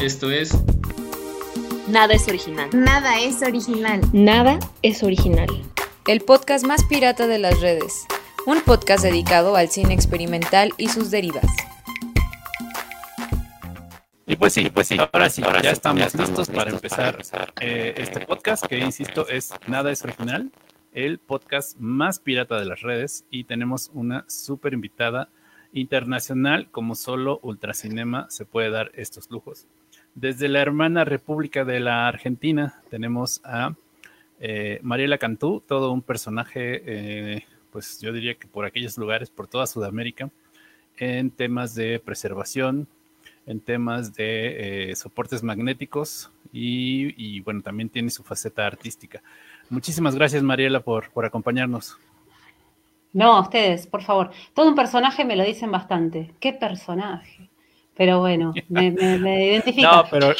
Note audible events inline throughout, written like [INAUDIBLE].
Esto es Nada es original. Nada es original. Nada es original. El podcast más pirata de las redes. Un podcast dedicado al cine experimental y sus derivas. Y pues sí, pues sí, ahora sí, ahora ya, estamos, listos para empezar, eh, este podcast que, insisto, es Nada es Original, el podcast más pirata de las redes y tenemos una súper invitada internacional como solo Ultracinema se puede dar estos lujos. Desde la hermana República de la Argentina tenemos a eh, Mariela Cantú, todo un personaje, eh, pues yo diría que por aquellos lugares, por toda Sudamérica, en temas de preservación, en temas de eh, soportes magnéticos y, bueno, también tiene su faceta artística. Muchísimas gracias, Mariela, por, por acompañarnos. No, a ustedes, por favor. Todo un personaje me lo dicen bastante. ¿Qué personaje? Pero bueno, [LAUGHS] me, me, identifica. No, pero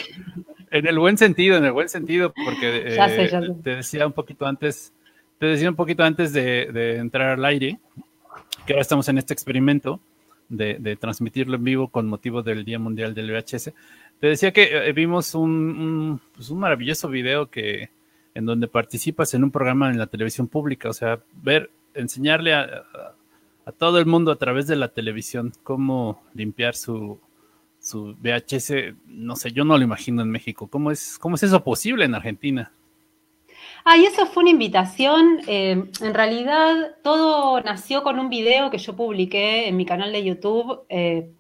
en el buen sentido, en el buen sentido, porque eh, te decía un poquito antes, te decía un poquito antes de, de entrar al aire, que ahora estamos en este experimento de, transmitirlo en vivo con motivo del Día Mundial del VHS. Te decía que eh, vimos un, pues un, maravilloso video que en donde participas en un programa en la televisión pública, o sea, ver, enseñarle a, a, todo el mundo a través de la televisión cómo limpiar su, su VHS, no sé, yo no lo imagino en México. ¿Cómo es, cómo es eso posible en Argentina? Ah, y eso fue una invitación. Eh, en realidad, todo nació con un video que yo publiqué en mi canal de YouTube, eh,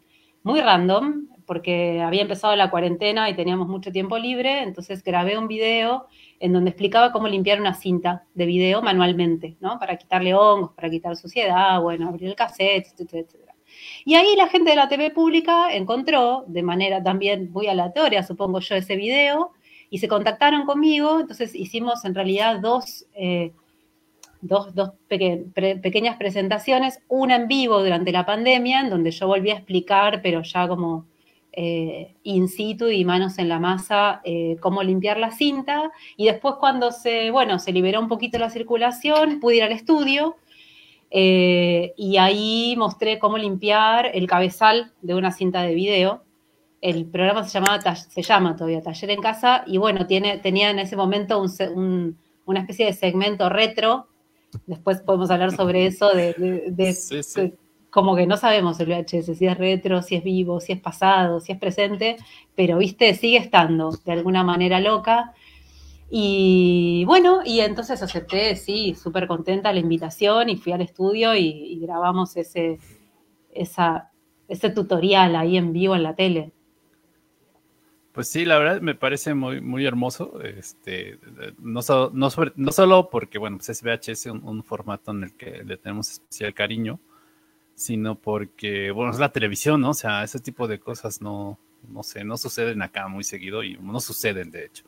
muy random, porque había empezado la cuarentena y teníamos mucho tiempo libre, entonces grabé un video en donde explicaba cómo limpiar una cinta de video manualmente, ¿no? Para quitarle hongos, para quitar suciedad, bueno, abrir el cassette, etcétera. Y ahí la gente de la TV pública encontró, de manera también muy aleatoria, supongo yo, ese video, y se contactaron conmigo, entonces hicimos en realidad dos, eh, dos, pequeñas presentaciones, una en vivo durante la pandemia, en donde yo volví a explicar, pero ya como eh, in situ y manos en la masa, eh, cómo limpiar la cinta, y después cuando se, bueno, se liberó un poquito la circulación, pude ir al estudio, y ahí mostré cómo limpiar el cabezal de una cinta de video, el programa se llamaba, se llama todavía Taller en Casa, y bueno, tiene, tenía en ese momento una especie de segmento retro. Después podemos hablar sobre [LAUGHS] eso, de, como que no sabemos el VHS, si es retro, si es vivo, si es pasado, si es presente, pero viste, sigue estando de alguna manera loca. Y bueno, y entonces acepté, sí, súper contenta la invitación y fui al estudio y, grabamos ese, ese tutorial ahí en vivo en la tele. Pues sí, la verdad me parece muy, muy hermoso. Este, no, no, no solo porque, bueno, pues es VHS un, un, formato en el que le tenemos especial cariño, sino porque, bueno, es la televisión, ¿no? O sea, ese tipo de cosas no, no sé, no suceden acá muy seguido y no suceden, de hecho.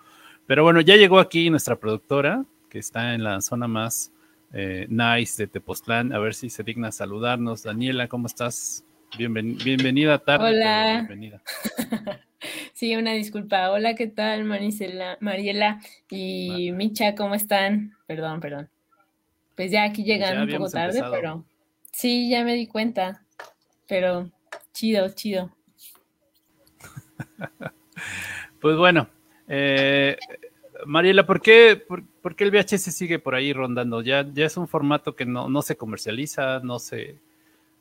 Pero bueno, ya llegó aquí nuestra productora, que está en la zona más eh, nice de Tepoztlán. A ver si se digna saludarnos. Daniela, ¿cómo estás? bienvenida tarde. Hola. Bienvenida. [LAUGHS] Sí, una disculpa. Hola, ¿qué tal, Marisela, Mariela y Micha? ¿Cómo están? Perdón, perdón. Pues ya aquí pues llegan un poco tarde, pero sí, ya me di cuenta. Pero chido, chido. [LAUGHS] pues bueno, eh, Mariela, ¿por qué, por, qué el VHS sigue por ahí rondando? Ya, ya es un formato que no, no se comercializa, no se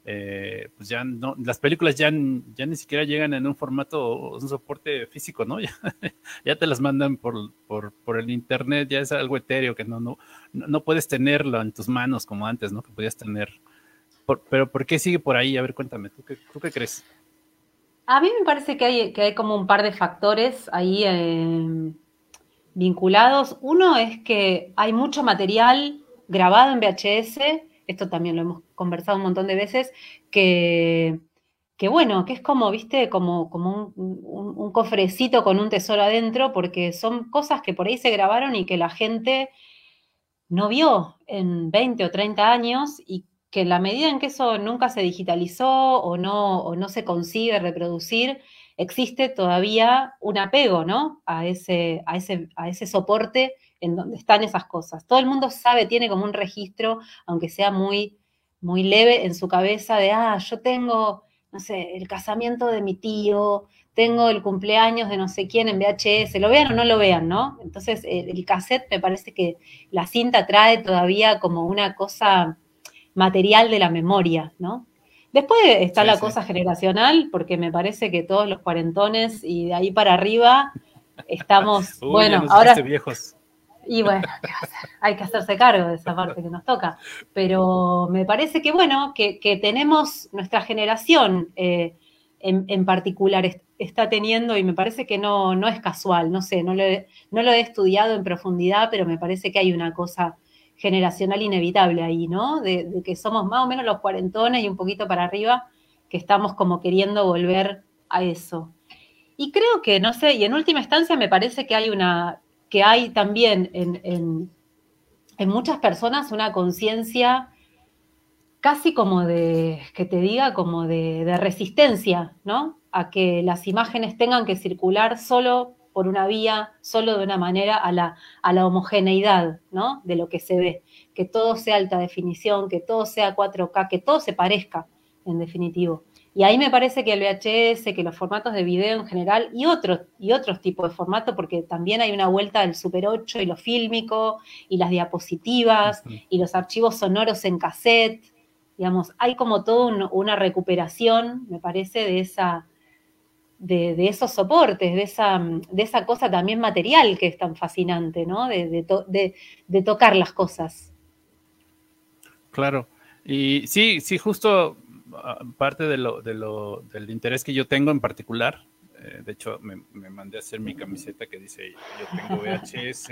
eh, pues ya no, las películas ya, ya ni siquiera llegan en un formato, un soporte físico, ¿no? [LAUGHS] Ya, te las mandan por, por, el internet, ya es algo etéreo que no, no, no puedes tenerlo en tus manos como antes, ¿no? Que podías tener. pero ¿por qué sigue por ahí? A ver, cuéntame, ¿tú qué, tú qué crees? A mí me parece que hay, que hay como un par de factores ahí eh, vinculados. Uno es que hay mucho material grabado en VHS esto también lo hemos conversado un montón de veces, que, bueno, que es como, viste, como, como un, cofrecito con un tesoro adentro, porque son cosas que por ahí se grabaron y que la gente no vio en 20 o 30 años y que en la medida en que eso nunca se digitalizó o no, o no se consigue reproducir, existe todavía un apego, ¿no? A ese, a ese, a ese soporte en donde están esas cosas. Todo el mundo sabe, tiene como un registro, aunque sea muy, muy leve en su cabeza, de, ah, yo tengo no sé, el casamiento de mi tío, tengo el cumpleaños de no sé quién en VHS, lo vean o no lo vean, ¿no? Entonces el, cassette me parece que la cinta trae todavía como una cosa material de la memoria, ¿no? Después está la cosa generacional, porque me parece que todos los cuarentones y de ahí para arriba estamos, [LAUGHS] bueno, ahora... Viejos. Y bueno, hay que hacerse cargo de esa parte que nos toca. Pero me parece que, bueno, que, tenemos nuestra generación eh, en, particular está teniendo, y me parece que no, no es casual, no sé, no lo, he, no lo he estudiado en profundidad, pero me parece que hay una cosa generacional inevitable ahí, ¿no? De, que somos más o menos los cuarentones y un poquito para arriba, que estamos como queriendo volver a eso. Y creo que, no sé, y en última instancia me parece que hay una, que hay también en, muchas personas una conciencia casi como de, que te diga, como de, resistencia, ¿no? A que las imágenes tengan que circular solo por una vía, solo de una manera a la, a la homogeneidad, ¿no? De lo que se ve, que todo sea alta definición, que todo sea 4K, que todo se parezca, en definitivo. Y ahí me parece que el VHS, que los formatos de video en general y otros, y otros tipos de formatos, porque también hay una vuelta del Super 8 y lo fílmico y las diapositivas y los archivos sonoros en cassette, digamos, hay como toda una recuperación, me parece, de esa... De, esos soportes, de esa, de esa cosa también material que es tan fascinante, ¿no? De, de tocar las cosas. Claro. Y sí, sí, justo parte de lo, de lo, del interés que yo tengo en particular, eh, de hecho me, mandé a hacer mi camiseta que dice yo tengo VHS.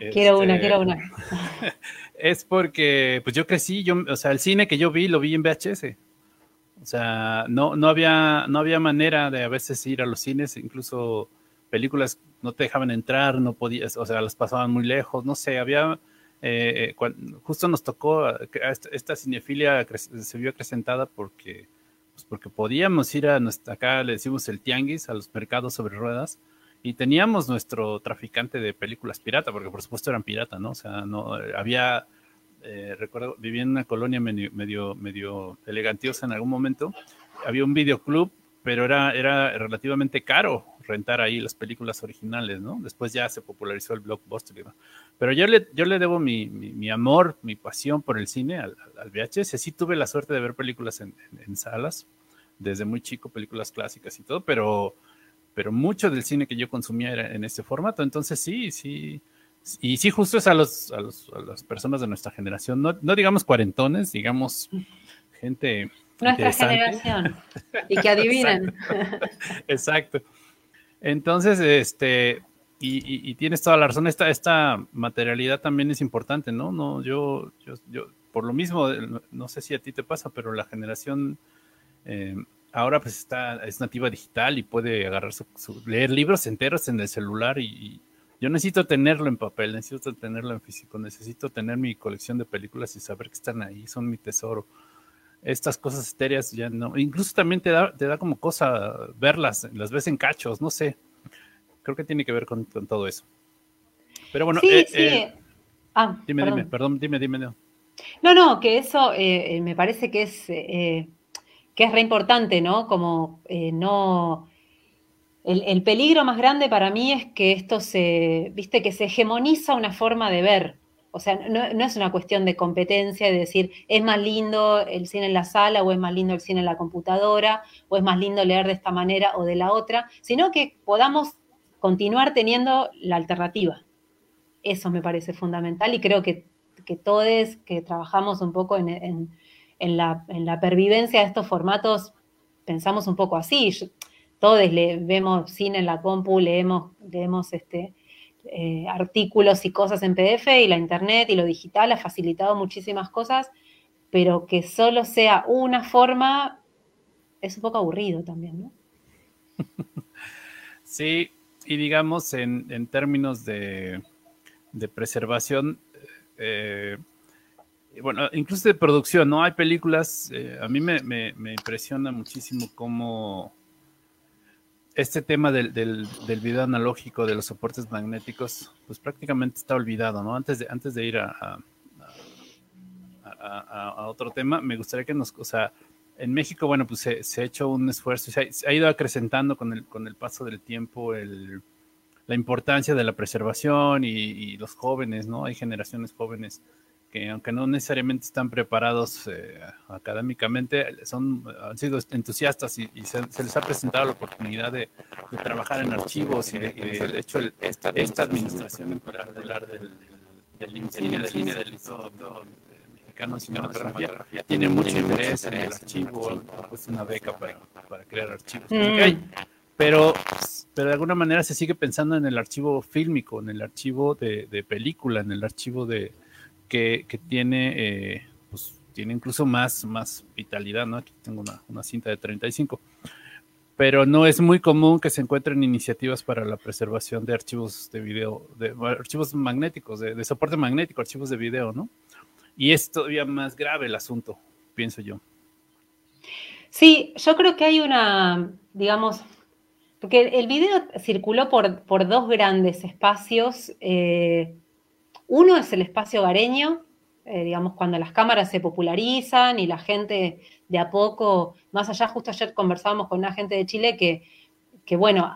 [LAUGHS] quiero una, quiero una. [LAUGHS] es porque pues yo crecí, yo, o sea, el cine que yo vi lo vi en VHS. O sea, no, no, había, no había manera de a veces ir a los cines, incluso películas no te dejaban entrar, no podías, o sea, las pasaban muy lejos, no sé, había eh, justo nos tocó, esta, cinefilia se vio acrecentada porque, pues porque podíamos ir a nuestra, acá le decimos el tianguis, a los mercados sobre ruedas, y teníamos nuestro traficante de películas pirata, porque por supuesto eran pirata, ¿no? O sea, no había, eh, recuerdo, vivía en una colonia medio, medio, medio elegantiosa en algún momento, había un videoclub, pero era, era relativamente caro rentar ahí las películas originales, ¿no? Después ya se popularizó el blockbuster. Pero yo le, yo le debo mi, amor, mi pasión por el cine al, al, VHS. Sí tuve la suerte de ver películas en, en, salas, desde muy chico, películas clásicas y todo, pero, pero mucho del cine que yo consumía era en este formato. Entonces sí, sí. Y sí, justo es a, los, a, los, a las personas de nuestra generación, no, no digamos cuarentones, digamos gente nuestra generación. [LAUGHS] Y que adivinen. Exacto. Entonces, este, y, tienes toda la razón, esta, esta materialidad también es importante, ¿no? No, yo, yo, yo, por lo mismo, no sé si a ti te pasa, pero la generación eh, ahora pues está, es nativa digital y puede agarrar su, leer libros enteros en el celular y, yo necesito tenerlo en papel, necesito tenerlo en físico, necesito tener mi colección de películas y saber que están ahí, son mi tesoro estas cosas etéreas ya no. Incluso también te da, te da como cosa verlas, las ves en cachos, no sé. Creo que tiene que ver con, todo eso. Pero bueno, sí, eh, sí. Eh, ah, dime, dime, perdón, dime, dime. No, no, no que eso eh, me parece que es, que es re importante, ¿no? Como no. El, el, peligro más grande para mí es que esto se, viste, que se hegemoniza una forma de ver. O sea, no, es una cuestión de competencia, de decir, es más lindo el cine en la sala o es más lindo el cine en la computadora o es más lindo leer de esta manera o de la otra, sino que podamos continuar teniendo la alternativa. Eso me parece fundamental y creo que, todos que trabajamos un poco en, la, pervivencia de estos formatos pensamos un poco así. Todos le, vemos cine en la compu, leemos, leemos este, eh, artículos y cosas en PDF y la internet y lo digital ha facilitado muchísimas cosas, pero que solo sea una forma es un poco aburrido también, ¿no? [LAUGHS] Sí, y digamos en, términos de, preservación, eh, bueno, incluso de producción, ¿no? Hay películas, eh, a mí me, me, impresiona muchísimo cómo este tema del, del, video analógico, de los soportes magnéticos, pues prácticamente está olvidado, ¿no? Antes de, antes de ir a, a, otro tema, me gustaría que nos, o sea, en México, bueno, pues se, ha hecho un esfuerzo, se ha, ido acrecentando con el, con el paso del tiempo la importancia de la preservación y, los jóvenes, ¿no? Hay generaciones jóvenes que aunque no necesariamente están preparados eh, académicamente, son, han sido entusiastas y, se, les ha presentado la oportunidad de, trabajar en archivos y de, hecho esta, administración en particular del, del, del, cine, del, cine, del, mexicano cinematografía tiene mucho interés en el archivo, pues una beca para, para crear archivos. Mm. Pero, pero de alguna manera se sigue pensando en el archivo fílmico, en el archivo de, de película, en el archivo de que, que tiene, eh, pues tiene incluso más, más vitalidad, ¿no? Aquí tengo una, una cinta de 35 pero no es muy común que se encuentren iniciativas para la preservación de archivos de video, de archivos magnéticos, de, de, soporte magnético, archivos de video, ¿no? Y es todavía más grave el asunto, pienso yo. Sí, yo creo que hay una, digamos, porque el video circuló por, por dos grandes espacios. Eh, uno es el espacio hogareño, eh, digamos, cuando las cámaras se popularizan y la gente de a poco, más allá, justo ayer conversábamos con una gente de Chile que, que bueno,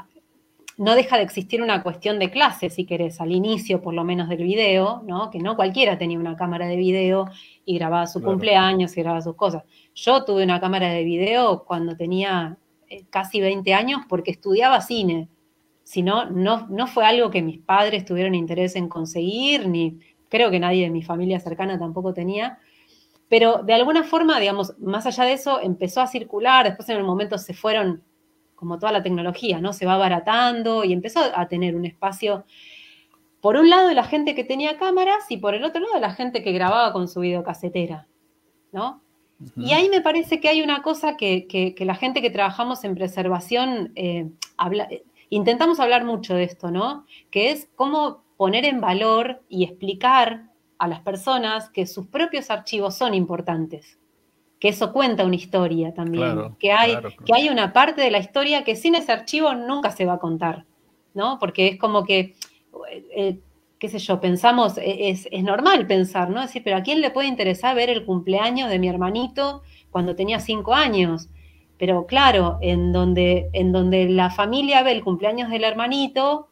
no deja de existir una cuestión de clase, si querés, al inicio por lo menos del video, ¿no? Que no cualquiera tenía una cámara de video y grababa su cumpleaños y grababa sus cosas. Yo tuve una cámara de video cuando tenía eh, casi 20 años porque estudiaba cine. Si no, no, fue algo que mis padres tuvieron interés en conseguir, ni creo que nadie de mi familia cercana tampoco tenía. Pero de alguna forma, digamos, más allá de eso, empezó a circular, después en el momento se fueron como toda la tecnología, ¿no? Se va abaratando y empezó a tener un espacio, por un lado, de la gente que tenía cámaras y por el otro lado, de la gente que grababa con su videocasetera, ¿no? Y ahí me parece que hay una cosa que, la gente que trabajamos en preservación eh, intentamos hablar mucho de esto, ¿no? Que es cómo poner en valor y explicar a las personas que sus propios archivos son importantes que eso cuenta una historia también, que, hay, que hay una parte de la historia que sin ese archivo nunca se va a contar, ¿no? Porque es como que, eh, qué sé yo, pensamos, e, es, normal pensar, ¿no? Decir, pero ¿a quién le puede interesar ver el cumpleaños de mi hermanito cuando tenía cinco años? Pero claro, en donde, en donde la familia ve el cumpleaños del hermanito,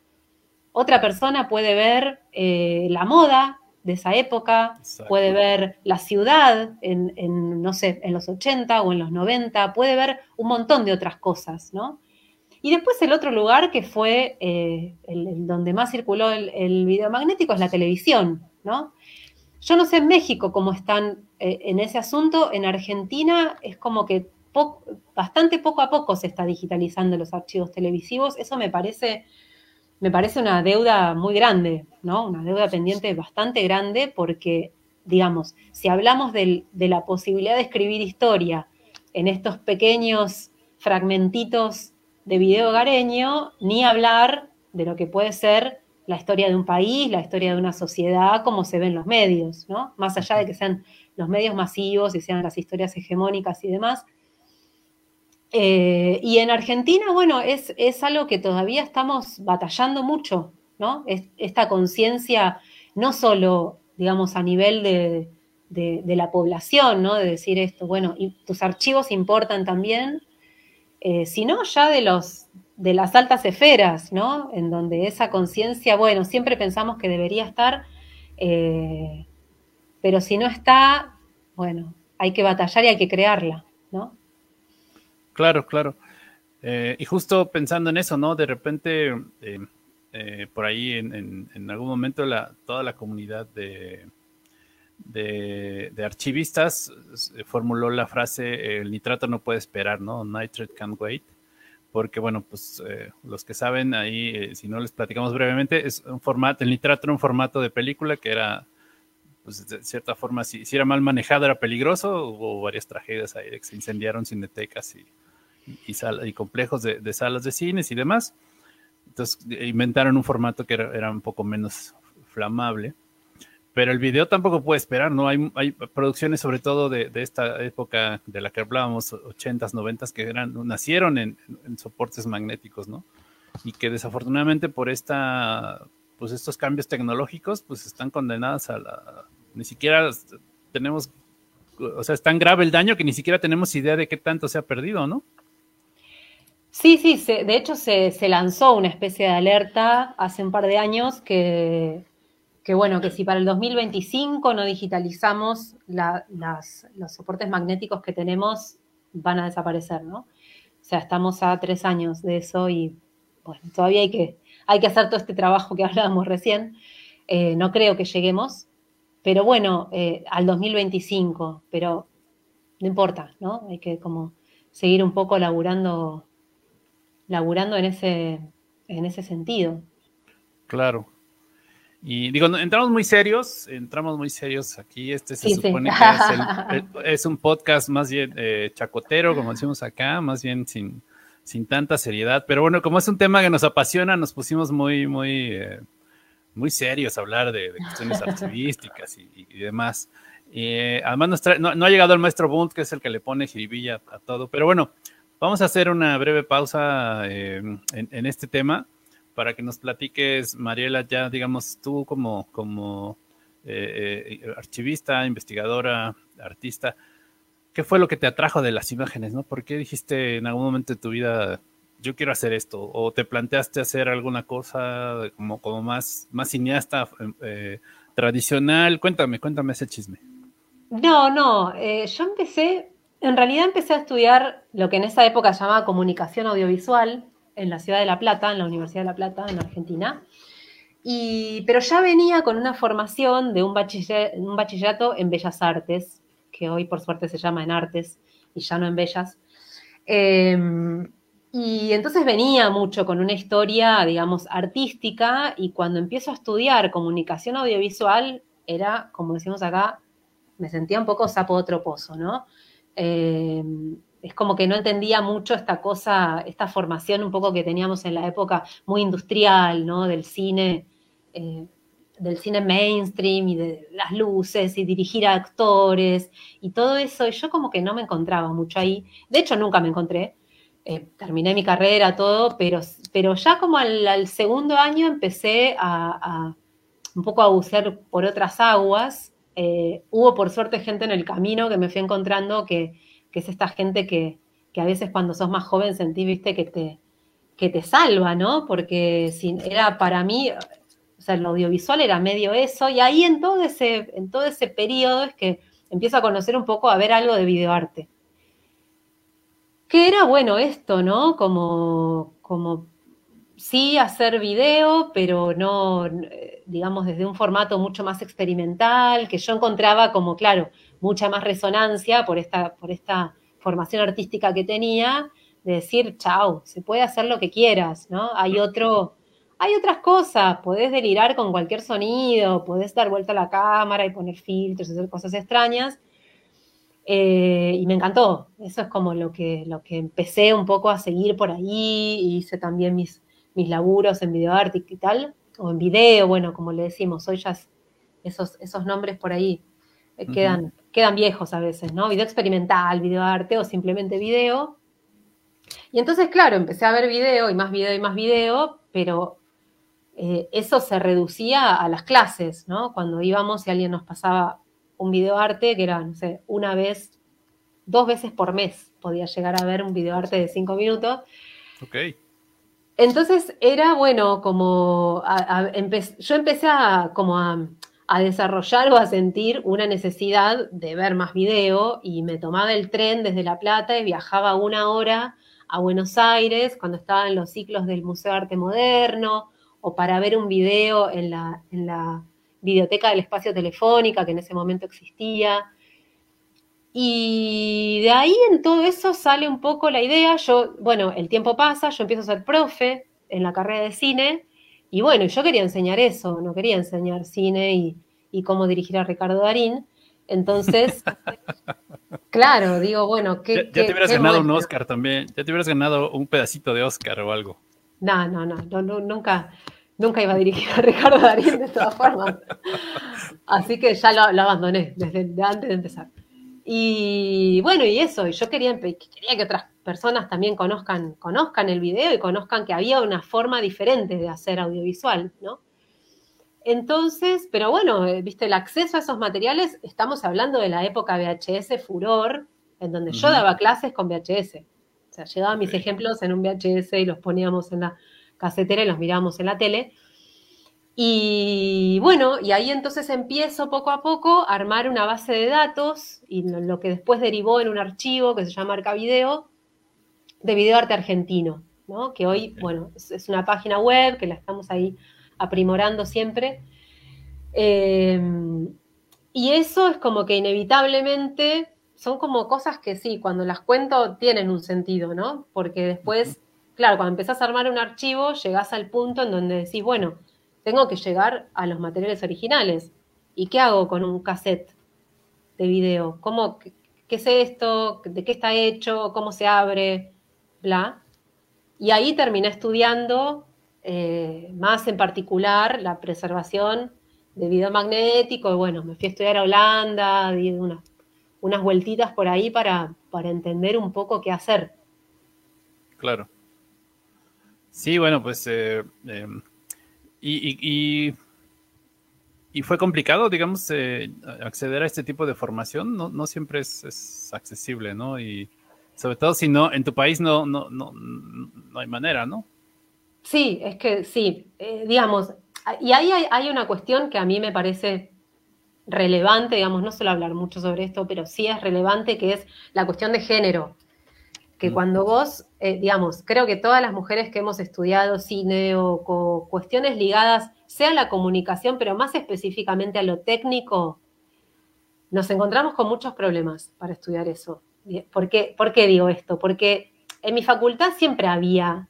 otra persona puede ver eh, la moda de esa época, puede ver la ciudad en, no sé, en los 80 o en los 90, puede ver un montón de otras cosas, ¿no? Y después el otro lugar que fue eh, el, donde más circuló el, video magnético es la televisión, ¿no? Yo no sé en México cómo están eh, en ese asunto, en Argentina es como que bastante poco a poco se está digitalizando los archivos televisivos, eso me parece me parece una deuda muy grande, ¿no? Una deuda pendiente bastante grande porque, digamos, si hablamos de la posibilidad de escribir historia en estos pequeños fragmentitos de video hogareño, ni hablar de lo que puede ser la historia de un país, la historia de una sociedad, como se ven los medios, ¿no? Más allá de que sean los medios masivos y sean las historias hegemónicas y demás, eh, y en Argentina, bueno, es, algo que todavía estamos batallando mucho, ¿no? esta conciencia, no solo, digamos, a nivel de, la población, ¿no? De decir esto, bueno, y tus archivos importan también, eh, sino ya de los de las altas esferas, ¿no? En donde esa conciencia, bueno, siempre pensamos que debería estar, eh, pero si no está, bueno, hay que batallar y hay que crearla, ¿no? Claro, claro. Eh, y justo pensando en eso, ¿no? De repente, eh, eh, por ahí en, algún momento toda la comunidad de, de, archivistas formuló la frase, el nitrato no puede esperar, ¿no? Nitrate can't wait. Porque, bueno, pues los que saben ahí, si no les platicamos brevemente, es un formato, el nitrato era un formato de película que era, pues de cierta forma, si, si era mal manejado era peligroso, hubo varias tragedias ahí que se incendiaron cinetecas y y, complejos de, salas de cines y demás. Entonces inventaron un formato que era, un poco menos flamable. Pero el video tampoco puede esperar, ¿no? Hay, hay producciones, sobre todo de, esta época de la que hablábamos, 80s, 90s, que eran, nacieron en, soportes magnéticos, ¿no? Y que desafortunadamente por esta, pues estos cambios tecnológicos, pues están condenadas a la, ni siquiera tenemos o sea, es tan grave el daño que ni siquiera tenemos idea de qué tanto se ha perdido, ¿no? Sí, sí, de hecho se, lanzó una especie de alerta hace un par de años que, bueno, que si para el 2025 no digitalizamos los soportes magnéticos que tenemos, van a desaparecer, ¿no? O sea, estamos a tres años de eso y todavía hay que, hay que hacer todo este trabajo que [LAUGHS] hablábamos recién. Eh, no creo que lleguemos, pero bueno, eh, al 2025, pero no importa, ¿no? Hay que como seguir un poco laburando, laburando en ese, en ese sentido. Claro. Y digo, entramos muy serios, entramos muy serios aquí. Este se supone que [LAUGHS] es, un podcast más bien eh, chacotero, como decimos acá, más bien sin, sin tanta seriedad. Pero bueno, como es un tema que nos apasiona, nos pusimos muy, muy, eh, muy serios a hablar de, cuestiones archivísticas y, demás. Eh, además, no, ha llegado el maestro Bund, que es el que le pone jiribilla a todo. Pero bueno, vamos a hacer una breve pausa en, en este tema para que nos platiques, Mariela, ya digamos tú como, como eh, eh, archivista, investigadora, artista, ¿qué fue lo que te atrajo de las imágenes? ¿no? ¿Por qué dijiste en algún momento de tu vida, yo quiero hacer esto? ¿O te planteaste hacer alguna cosa como, como más, más cineasta eh, tradicional? Cuéntame, cuéntame ese chisme. No, no, yo empecé, en realidad empecé a estudiar lo que en esa época se llamaba comunicación audiovisual, en la ciudad de La Plata, en la Universidad de La Plata, en Argentina. Pero ya venía con una formación de un, bachillerato en Bellas Artes, que hoy por suerte se llama en Artes y ya no en Bellas. Em, y entonces venía mucho con una historia, digamos, artística y cuando empiezo a estudiar comunicación audiovisual, era, como decimos acá, me sentía un poco sapo otro pozo, ¿no? Em, es como que no entendía mucho esta cosa, esta formación un poco que teníamos en la época muy industrial, ¿no? Del cine, eh, del cine mainstream y de las luces y dirigir a actores y todo eso. Y yo como que no me encontraba mucho ahí. De hecho, nunca me encontré. Eh, terminé mi carrera, todo, pero, pero ya como al, segundo año empecé a, un poco a bucear por otras aguas. Eh, hubo por suerte gente en el camino que me fui encontrando que es esta gente que, a veces cuando sos más joven sentís, viste, que te, que te salva, ¿no? Porque era para mí, o sea, el audiovisual era medio eso, y ahí en todo ese, en todo ese periodo es que empiezo a conocer un poco, a ver algo de videoarte. Que era bueno esto, ¿no? Como, como sí hacer video, pero no, digamos, desde un formato mucho más experimental, que yo encontraba como, claro, mucha más resonancia por esta, por esta formación artística que tenía, de decir, chao, se puede hacer lo que quieras, ¿no? Hay otro, hay otras cosas, podés delirar con cualquier sonido, podés dar vuelta a la cámara y poner filtros, hacer cosas extrañas. Eh, y me encantó. Eso es como lo que, lo que empecé un poco a seguir por ahí. Hice también mis, mis laburos en videoarte y tal, o en video, bueno, como le decimos, hoy ya esos, esos nombres por ahí eh, quedan, quedan viejos a veces, ¿no? Video experimental, video arte o simplemente video. Y entonces, claro, empecé a ver video y más video y más video, pero eh, eso se reducía a las clases, ¿no? Cuando íbamos y alguien nos pasaba un video arte, que era, no sé, una vez, dos veces por mes podía llegar a ver un video arte de cinco minutos. Ok. Entonces era, bueno, como, yo empecé a, como a desarrollar o a sentir una necesidad de ver más video y me tomaba el tren desde La Plata y viajaba una hora a Buenos Aires cuando estaba en los ciclos del Museo de Arte Moderno o para ver un video en la, en la biblioteca del espacio telefónica que en ese momento existía. Y de ahí en todo eso sale un poco la idea, yo, bueno, el tiempo pasa, yo empiezo a ser profe en la carrera de cine y bueno, yo quería enseñar eso, no quería enseñar cine y, cómo dirigir a Ricardo Darín. Entonces, [LAUGHS] claro, digo, bueno, ¿qué, ya, te hubieras ganado un Oscar también, ya te hubieras ganado un pedacito de Oscar o algo. No, no, no, nunca, nunca iba a dirigir a Ricardo Darín de todas formas. [LAUGHS] Así que ya lo, lo abandoné desde antes de empezar. Y bueno, y eso, y yo quería, quería que otras personas también conozcan, conozcan el video y conozcan que había una forma diferente de hacer audiovisual, ¿no? entonces, pero bueno, eh, viste, el acceso a esos materiales, estamos hablando de la época VHS furor, en donde yo daba clases con VHS. O sea, llevaba mis ejemplos en un VHS y los poníamos en la casetera y los mirábamos en la tele. Y bueno, y ahí entonces empiezo poco a poco a armar una base de datos y lo que después derivó en un archivo que se llama Arcavideo de videoarte argentino, ¿no? Que hoy, bueno, es, una página web que la estamos ahí aprimorando siempre. Eh, y eso es como que inevitablemente son como cosas que sí, cuando las cuento tienen un sentido, ¿no? Porque después, claro, cuando empezás a armar un archivo, llegás al punto en donde decís, bueno, tengo que llegar a los materiales originales. ¿Y qué hago con un cassette de video? ¿Cómo, qué, es esto? ¿De qué está hecho? ¿Cómo se abre? Bla. Y ahí terminé estudiando eh, más en particular la preservación de video magnético. Y bueno, me fui a estudiar a Holanda, di unas, vueltitas por ahí para, para entender un poco qué hacer. Claro. Sí, bueno, pues eh, em, y, y, fue complicado, digamos, eh, acceder a este tipo de formación. No, no siempre es, accesible, ¿no? Y sobre todo si no, en tu país no, no, no, no hay manera, ¿no? Sí, es que sí, eh, digamos, y ahí hay, hay, una cuestión que a mí me parece relevante, digamos, no suelo hablar mucho sobre esto, pero sí es relevante, que es la cuestión de género que cuando vos, eh, digamos, creo que todas las mujeres que hemos estudiado cine o, cuestiones ligadas, sea a la comunicación, pero más específicamente a lo técnico, nos encontramos con muchos problemas para estudiar eso. ¿Por qué, ¿Por qué digo esto? Porque en mi facultad siempre había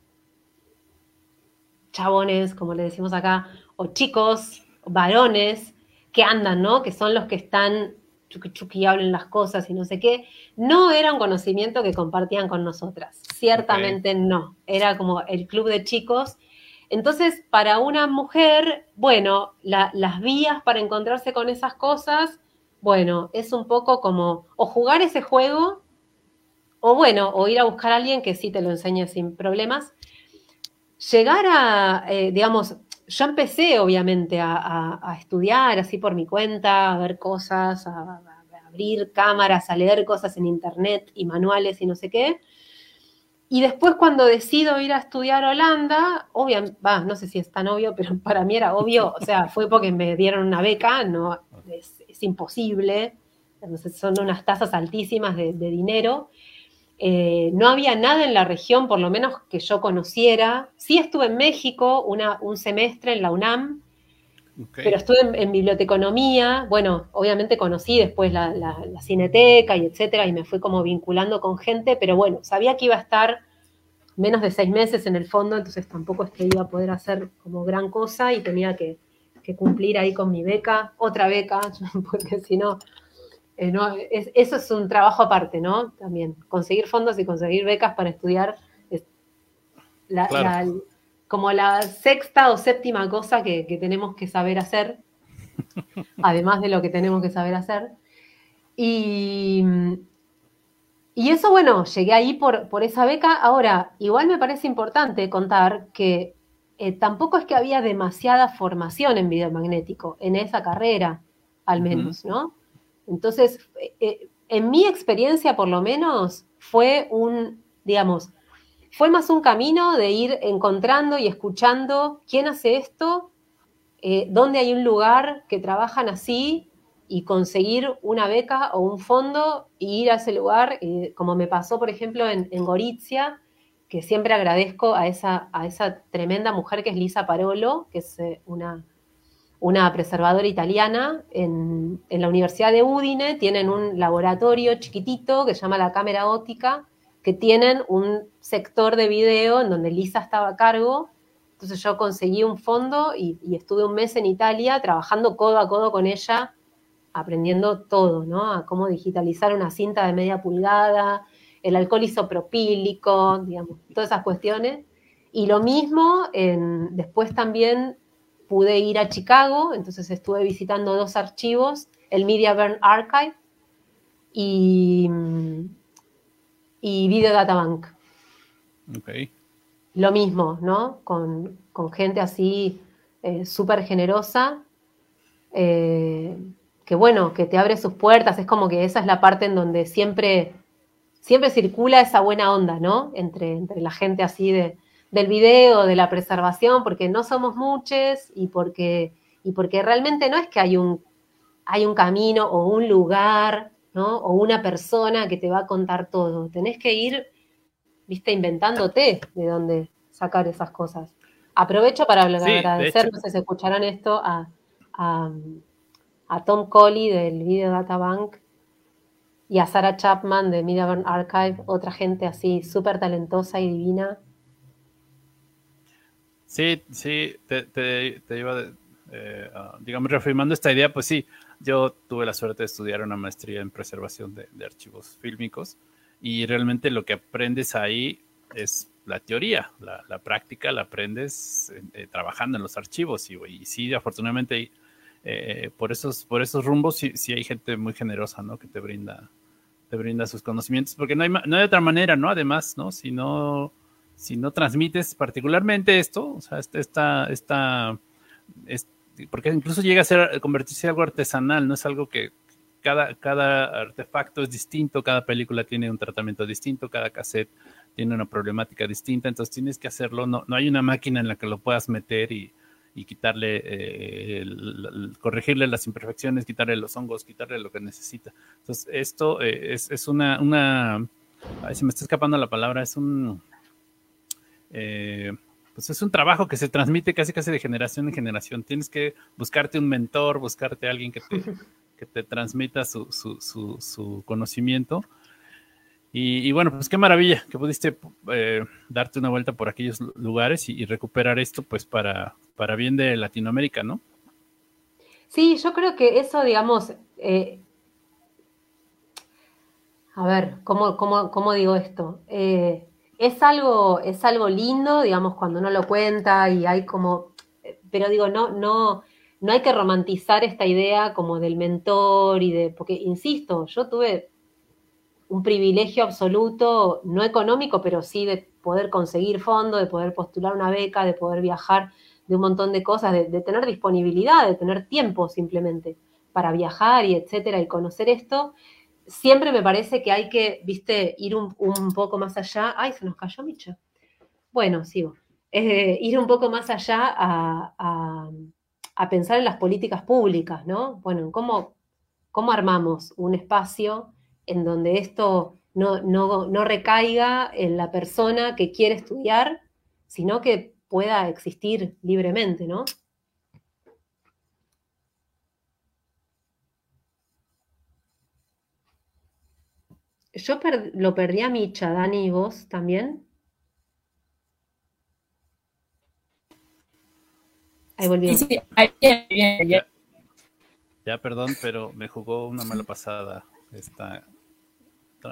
chabones, como le decimos acá, o chicos, varones, que andan, ¿no? Que son los que están chuki hablen las cosas y no sé qué, no era un conocimiento que compartían con nosotras. Ciertamente no. Era como el club de chicos. Entonces, para una mujer, bueno, las vías para encontrarse con esas cosas, bueno, es un poco como o jugar ese juego, o bueno, o ir a buscar a alguien que sí te lo enseñe sin problemas. Llegar a, eh, digamos, yo empecé obviamente a, estudiar así por mi cuenta, a ver cosas, a, abrir cámaras, a leer cosas en internet y manuales y no sé qué. Y después cuando decido ir a estudiar Holanda, obviamente, no sé si es tan obvio, pero [LAUGHS] para mí era obvio, o sea, fue porque me dieron una beca, no, es, imposible, son unas tasas altísimas de dinero. Eh, no había nada en la región, por lo menos que yo conociera. Sí estuve en México un semestre en la UNAM, pero estuve en, biblioteconomía. Bueno, obviamente conocí después la, cineteca y etcétera, y me fui como vinculando con gente, pero bueno, sabía que iba a estar menos de seis meses en el fondo, entonces tampoco es que iba a poder hacer como gran cosa y tenía que cumplir ahí con mi beca, otra beca, [LAUGHS] porque si no, eh, eso es un trabajo aparte, ¿no? También, conseguir fondos y conseguir becas para estudiar es como la sexta o séptima cosa que, tenemos que saber hacer, [LAUGHS] además de lo que tenemos que saber hacer. Y, y eso, bueno, llegué ahí por, por, esa beca. Ahora, igual me parece importante contar que eh, tampoco es que había demasiada formación en videomagnético en esa carrera, al menos, ¿no? Entonces, eh, en mi experiencia por lo menos, fue un, digamos, fue más un camino de ir encontrando y escuchando quién hace esto, eh, dónde hay un lugar que trabajan así y conseguir una beca o un fondo y ir a ese lugar, eh, como me pasó, por ejemplo, en, en, Gorizia, que siempre agradezco a esa, a esa tremenda mujer que es Lisa Parolo, que es una una preservadora italiana en, la Universidad de Udine, tienen un laboratorio chiquitito que se llama la cámara óptica, que tienen un sector de video en donde Lisa estaba a cargo. Entonces yo conseguí un fondo y, estuve un mes en Italia trabajando codo a codo con ella, aprendiendo todo, ¿no? A cómo digitalizar una cinta de media pulgada, el alcohol isopropílico, digamos, todas esas cuestiones. Y lo mismo, en, después también pude ir a Chicago, entonces estuve visitando dos archivos, el Media Burn Archive y, y Video Data Bank. Lo mismo, ¿no? Con, gente así eh, súper generosa eh, que bueno, que te abre sus puertas, es como que esa es la parte en donde siempre, siempre circula esa buena onda, ¿no? Entre, entre la gente así de, del video, de la preservación, porque no somos muchos y porque, y porque realmente no es que hay un, hay un camino o un lugar, ¿no? O una persona que te va a contar todo. Tenés que ir, viste, inventándote de dónde sacar esas cosas. Aprovecho para agradecer, no sé si escucharán esto, a, a Tom Colley del Video Data Bank y a Sarah Chapman de Media Archive, otra gente así súper talentosa y divina. Sí, sí, te, iba, eh, digamos, reafirmando esta idea, pues sí, yo tuve la suerte de estudiar una maestría en preservación de, archivos fílmicos y realmente lo que aprendes ahí es la teoría, la, práctica la aprendes eh, trabajando en los archivos y, y sí, afortunadamente eh, por, esos, por esos rumbos sí, hay gente muy generosa, ¿no? Que te brinda, te brinda sus conocimientos, porque no hay, no hay otra manera, ¿no? Además, ¿no? Si si no transmites particularmente esto, o sea, esta, esta, porque incluso llega a ser, convertirse en algo artesanal, no es algo que cada, cada artefacto es distinto, cada película tiene un tratamiento distinto, cada cassette tiene una problemática distinta, entonces tienes que hacerlo, no, no hay una máquina en la que lo puedas meter y, y quitarle, eh, corregirle las imperfecciones, quitarle los hongos, quitarle lo que necesita. Entonces, esto eh, es, una, una, se me está escapando la palabra, es un, eh, pues es un trabajo que se transmite casi casi de generación en generación. Tienes que buscarte un mentor, buscarte a alguien que te, [LAUGHS] que te transmita su, su, su conocimiento y, bueno, pues qué maravilla que pudiste eh, darte una vuelta por aquellos lugares y, recuperar esto pues para, para bien de Latinoamérica, ¿no? Sí, yo creo que eso, digamos, eh, a ver, ¿cómo, cómo, digo esto? Eh, es, algo, es algo lindo, digamos, cuando uno lo cuenta y hay como, pero digo, no, no, no hay que romantizar esta idea como del mentor y de, porque, insisto, yo tuve un privilegio absoluto, no económico, pero sí de poder conseguir fondos, de poder postular una beca, de poder viajar, de un montón de cosas, de, tener disponibilidad, de tener tiempo simplemente para viajar y etcétera y conocer esto. Siempre me parece que hay que, viste, ir un, poco más allá. Ay, se nos cayó Micha. Bueno, sigo. Eh, ir un poco más allá a, a, pensar en las políticas públicas, ¿no? Bueno, en cómo, cómo armamos un espacio en donde esto no, recaiga en la persona que quiere estudiar, sino que pueda existir libremente, ¿no? Yo lo perdí a Micha, Dani, ¿y vos también? Ahí volvió. ya, perdón, pero me jugó una mala pasada esta,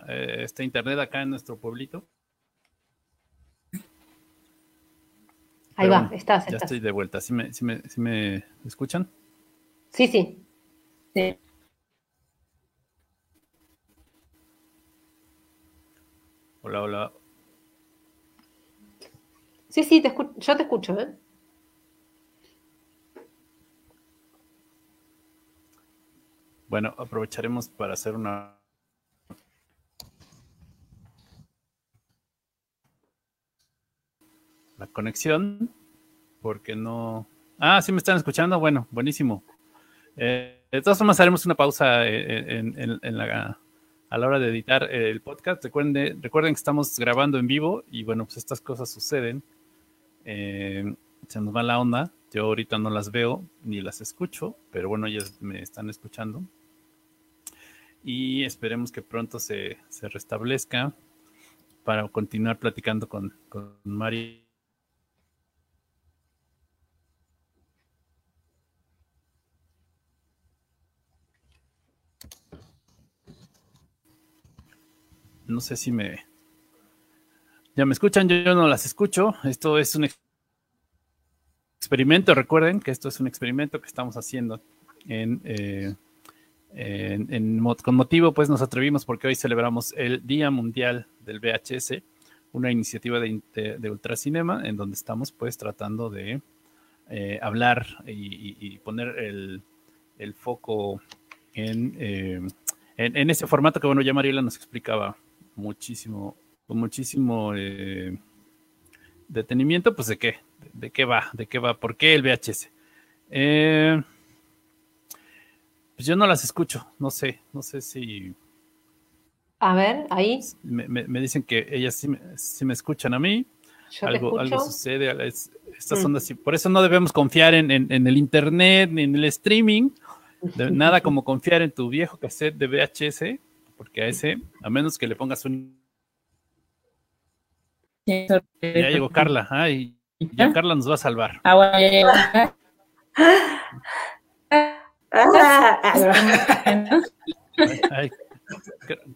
eh, este internet acá en nuestro pueblito. Ahí va, estás, Ya estoy de vuelta. ¿Sí me, me, escuchan? Sí, sí. Sí. Hola, hola. Sí, sí, te yo te escucho, ¿eh? Bueno, aprovecharemos para hacer una la conexión, porque no... Ah, sí me están escuchando, bueno, buenísimo. Eh, de todas formas, haremos una pausa eh, en, la, a la hora de editar el podcast. Recuerden, recuerden que estamos grabando en vivo y bueno, pues estas cosas suceden. Eh, se nos va la onda. Yo ahorita no las veo ni las escucho, pero bueno, ellas me están escuchando. Y esperemos que pronto se, se restablezca para continuar platicando con, con Mari No sé si me... Ya me escuchan, yo, no las escucho. Esto es un experimento, recuerden que esto es un experimento que estamos haciendo en, eh, con motivo, pues nos atrevimos porque hoy celebramos el Día Mundial del VHS, una iniciativa de, de, Ultracinema en donde estamos pues tratando de eh, hablar y, poner el, el foco en, eh, en, ese formato que, bueno, ya Mariela nos explicaba muchísimo, con muchísimo eh, detenimiento, pues de qué, de qué va, de qué va, por qué el VHS. Eh, pues yo no las escucho, no sé, no sé si... A ver, ahí. Me, dicen que ellas sí me, escuchan a mí. algo, algo sucede, estas mm. ondas, por eso no debemos confiar en, el internet ni en el streaming, [LAUGHS] nada como confiar en tu viejo cassette de VHS, porque a ese, a menos que le pongas un... Ya llegó Carla, ay, ya Carla nos va a salvar. Ah, bueno, ya llegó.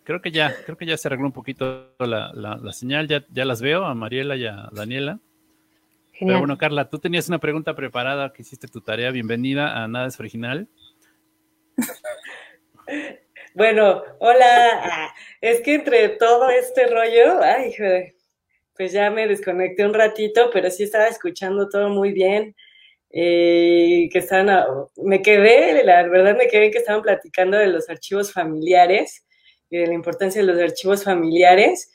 creo, que ya, creo que ya se arregló un poquito la, señal, ya, ya las veo a Mariela y a Daniela. Pero bueno, Carla, tú tenías una pregunta preparada que hiciste tu tarea. Bienvenida a Nada es Original. [LAUGHS] bueno, hola. Es que entre todo este rollo, ay, pues ya me desconecté un ratito, pero sí estaba escuchando todo muy bien. Eh, que estaban, me quedé, la verdad me quedé que estaban platicando de los archivos familiares y de la importancia de los archivos familiares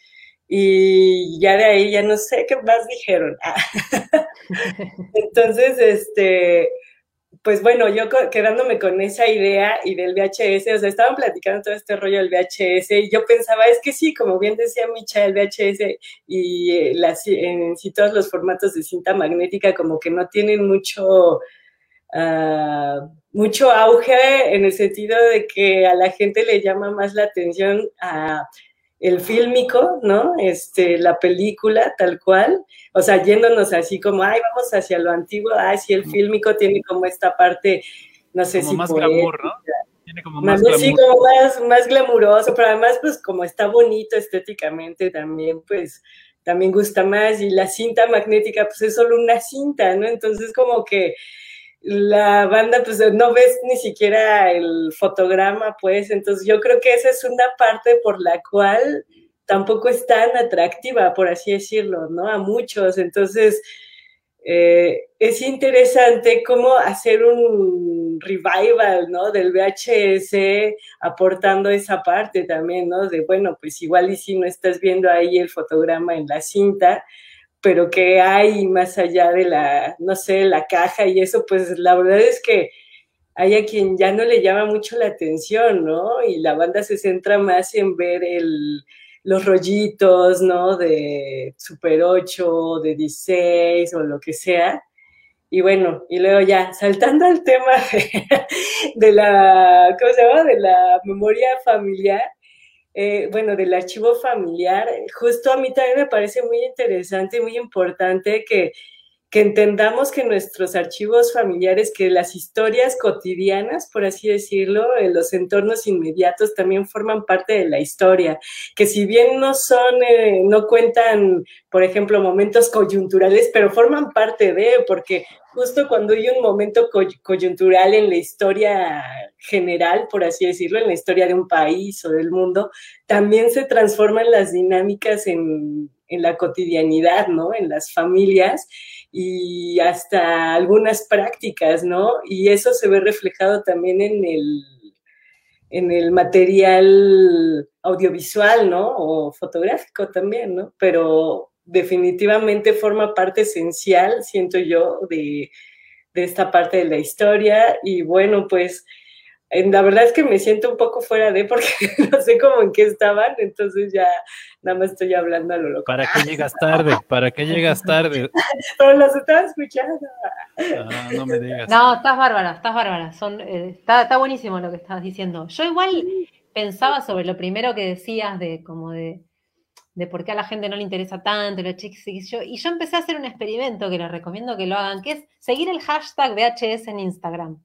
y ya de ahí ya no sé qué más dijeron. [LAUGHS] [LAUGHS] Entonces, este, pues bueno, yo quedándome con esa idea y del VHS, o sea, estaban platicando todo este rollo del VHS y yo pensaba, es que sí, como bien decía Micha, el VHS y eh, en sí todos los formatos de cinta magnética como que no tienen mucho, uh, mucho auge en el sentido de que a la gente le llama más la atención a el fílmico, ¿no? Este, la película tal cual, o sea, yéndonos así como, ay, vamos hacia lo antiguo, ay, sí, el fílmico tiene como esta parte, no sé como si... Más glamour, ¿no? Tiene como más, glamour. Sí, como más, más glamuroso, pero además, pues como está bonito estéticamente también, pues también gusta más y la cinta magnética, pues es solo una cinta, ¿no? Entonces como que la banda, pues no ves ni siquiera el fotograma, pues, entonces yo creo que esa es una parte por la cual tampoco es tan atractiva, por así decirlo, ¿no? A muchos, entonces eh, es interesante cómo hacer un revival, ¿no? Del VHS aportando esa parte también, ¿no? De, bueno, pues igual y si no estás viendo ahí el fotograma en la cinta, pero que hay más allá de la, no sé, la caja y eso, pues la verdad es que hay a quien ya no le llama mucho la atención, ¿no? Y la banda se centra más en ver el, los rollitos, ¿no? De Super 8, de 16 o lo que sea. Y bueno, y luego ya, saltando al tema [LAUGHS] de la, ¿cómo se llama? De la memoria familiar, eh, bueno, del archivo familiar, justo a mí también me parece muy interesante y muy importante que, entendamos que nuestros archivos familiares, que las historias cotidianas, por así decirlo, en los entornos inmediatos también forman parte de la historia, que si bien no son, eh, no cuentan, por ejemplo, momentos coyunturales, pero forman parte de, porque justo cuando hay un momento coyuntural en la historia general, por así decirlo, en la historia de un país o del mundo, también se transforman las dinámicas en, la cotidianidad, ¿no? En las familias y hasta algunas prácticas, ¿no? Y eso se ve reflejado también en el, en el material audiovisual, ¿no? O fotográfico también, ¿no? Pero definitivamente forma parte esencial, siento yo, de, esta parte de la historia. Y bueno, pues la verdad es que me siento un poco fuera de porque [LAUGHS] no sé cómo en qué estaban, entonces ya nada más estoy hablando a lo loco. ¿Para qué llegas tarde? ¿Para qué llegas tarde? [LAUGHS] Pero los estaba escuchando. Ah, no me digas. No, estás bárbara, estás bárbara. Son, eh, está, está buenísimo lo que estás diciendo. Yo igual pensaba sobre lo primero que decías de como de de por qué a la gente no le interesa tanto, lo y yo, y yo empecé a hacer un experimento que les recomiendo que lo hagan, que es seguir el hashtag VHS en Instagram.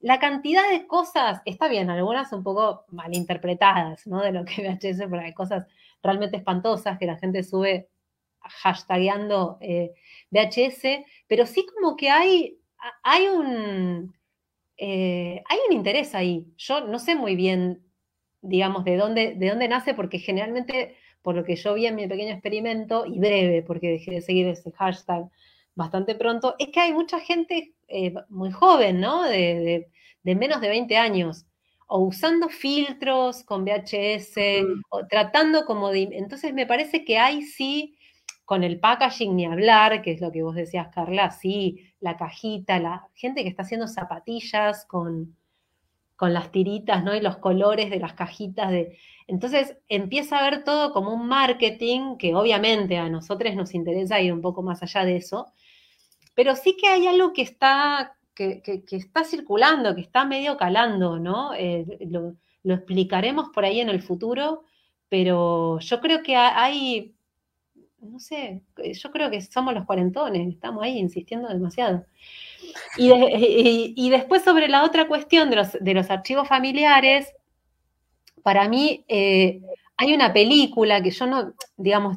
La cantidad de cosas, está bien, algunas un poco malinterpretadas, ¿no? De lo que [LAUGHS] VHS, porque hay cosas realmente espantosas que la gente sube hashtagueando eh, VHS, pero sí como que hay, hay un, eh, hay un interés ahí. Yo no sé muy bien, digamos, de dónde, de dónde nace, porque generalmente por lo que yo vi en mi pequeño experimento, y breve, porque dejé de seguir ese hashtag bastante pronto, es que hay mucha gente eh, muy joven, ¿no? De, de menos de 20 años, o usando filtros con VHS, o tratando como de... Entonces me parece que hay sí, con el packaging ni hablar, que es lo que vos decías, Carla, sí, la cajita, la gente que está haciendo zapatillas con, con las tiritas, ¿no? Y los colores de las cajitas de... Entonces empieza a ver todo como un marketing que obviamente a nosotros nos interesa ir un poco más allá de eso, pero sí que hay algo que está, que, está circulando, que está medio calando, ¿no? Eh, lo, explicaremos por ahí en el futuro, pero yo creo que hay, no sé, yo creo que somos los cuarentones, estamos ahí insistiendo demasiado. Y, después sobre la otra cuestión de los, de los archivos familiares, para mí eh, hay una película que yo no, digamos,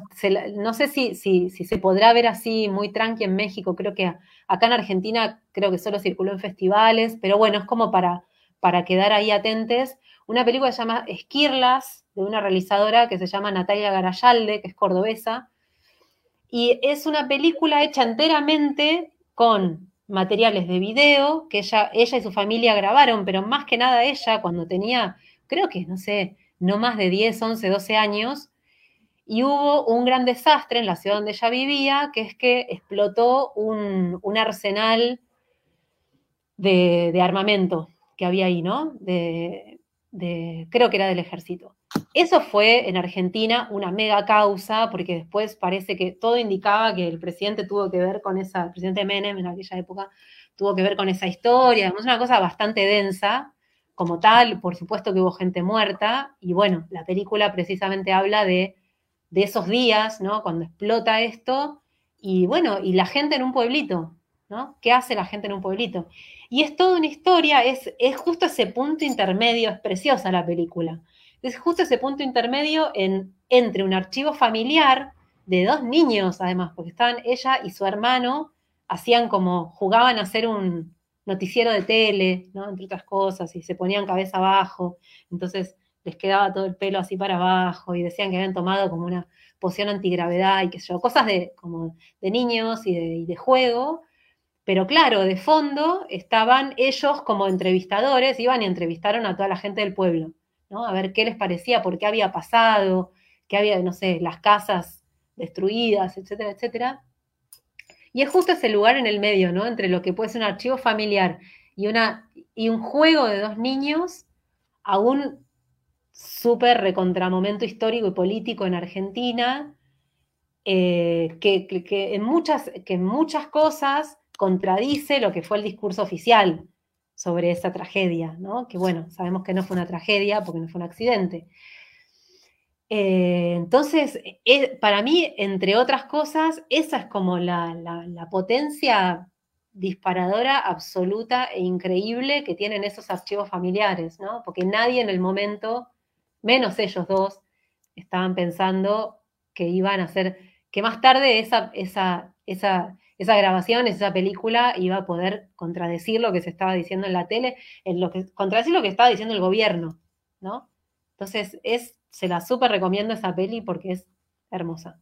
no sé si, si, se podrá ver así muy tranqui en México, creo que acá en Argentina creo que solo circuló en festivales, pero bueno, es como para, para quedar ahí atentes. Una película que se llama Esquirlas, de una realizadora que se llama Natalia Garayalde, que es cordobesa, y es una película hecha enteramente con materiales de video que ella, ella y su familia grabaron, pero más que nada ella cuando tenía, creo que, no sé, no más de 10, 11, 12 años, y hubo un gran desastre en la ciudad donde ella vivía, que es que explotó un, arsenal de, armamento que había ahí, ¿no? De, creo que era del ejército. Eso fue en Argentina una mega causa, porque después parece que todo indicaba que el presidente tuvo que ver con esa, el presidente Menem en aquella época tuvo que ver con esa historia, es una cosa bastante densa, como tal, por supuesto que hubo gente muerta, y bueno, la película precisamente habla de, esos días, ¿no? Cuando explota esto, y bueno, y la gente en un pueblito, ¿no? ¿Qué hace la gente en un pueblito? Y es toda una historia, es, es justo ese punto intermedio, es preciosa la película, es justo ese punto intermedio en, entre un archivo familiar de dos niños, además, porque estaban ella y su hermano, hacían como, jugaban a hacer un, noticiero de tele, ¿no? entre otras cosas, y se ponían cabeza abajo, entonces les quedaba todo el pelo así para abajo y decían que habían tomado como una poción antigravedad y qué sé yo, cosas de, como de niños y de, juego, pero claro, de fondo estaban ellos como entrevistadores, iban y entrevistaron a toda la gente del pueblo, ¿no? A ver qué les parecía, por qué había pasado, qué había, no sé, las casas destruidas, etcétera, etcétera. Y es justo ese lugar en el medio, ¿no? Entre lo que puede ser un archivo familiar y, una, y un juego de dos niños a un súper recontramomento histórico y político en Argentina, eh, que, en muchas, que en muchas cosas contradice lo que fue el discurso oficial sobre esa tragedia, ¿no? Que bueno, sabemos que no fue una tragedia porque no fue un accidente. Eh, entonces, eh, para mí, entre otras cosas, esa es como la, potencia disparadora absoluta e increíble que tienen esos archivos familiares, ¿no? Porque nadie en el momento, menos ellos dos, estaban pensando que iban a hacer, que más tarde esa, esa, esa, esa grabación, esa película iba a poder contradecir lo que se estaba diciendo en la tele, contradecir lo que estaba diciendo el gobierno, ¿no? Entonces, es se la súper recomiendo esa peli porque es hermosa.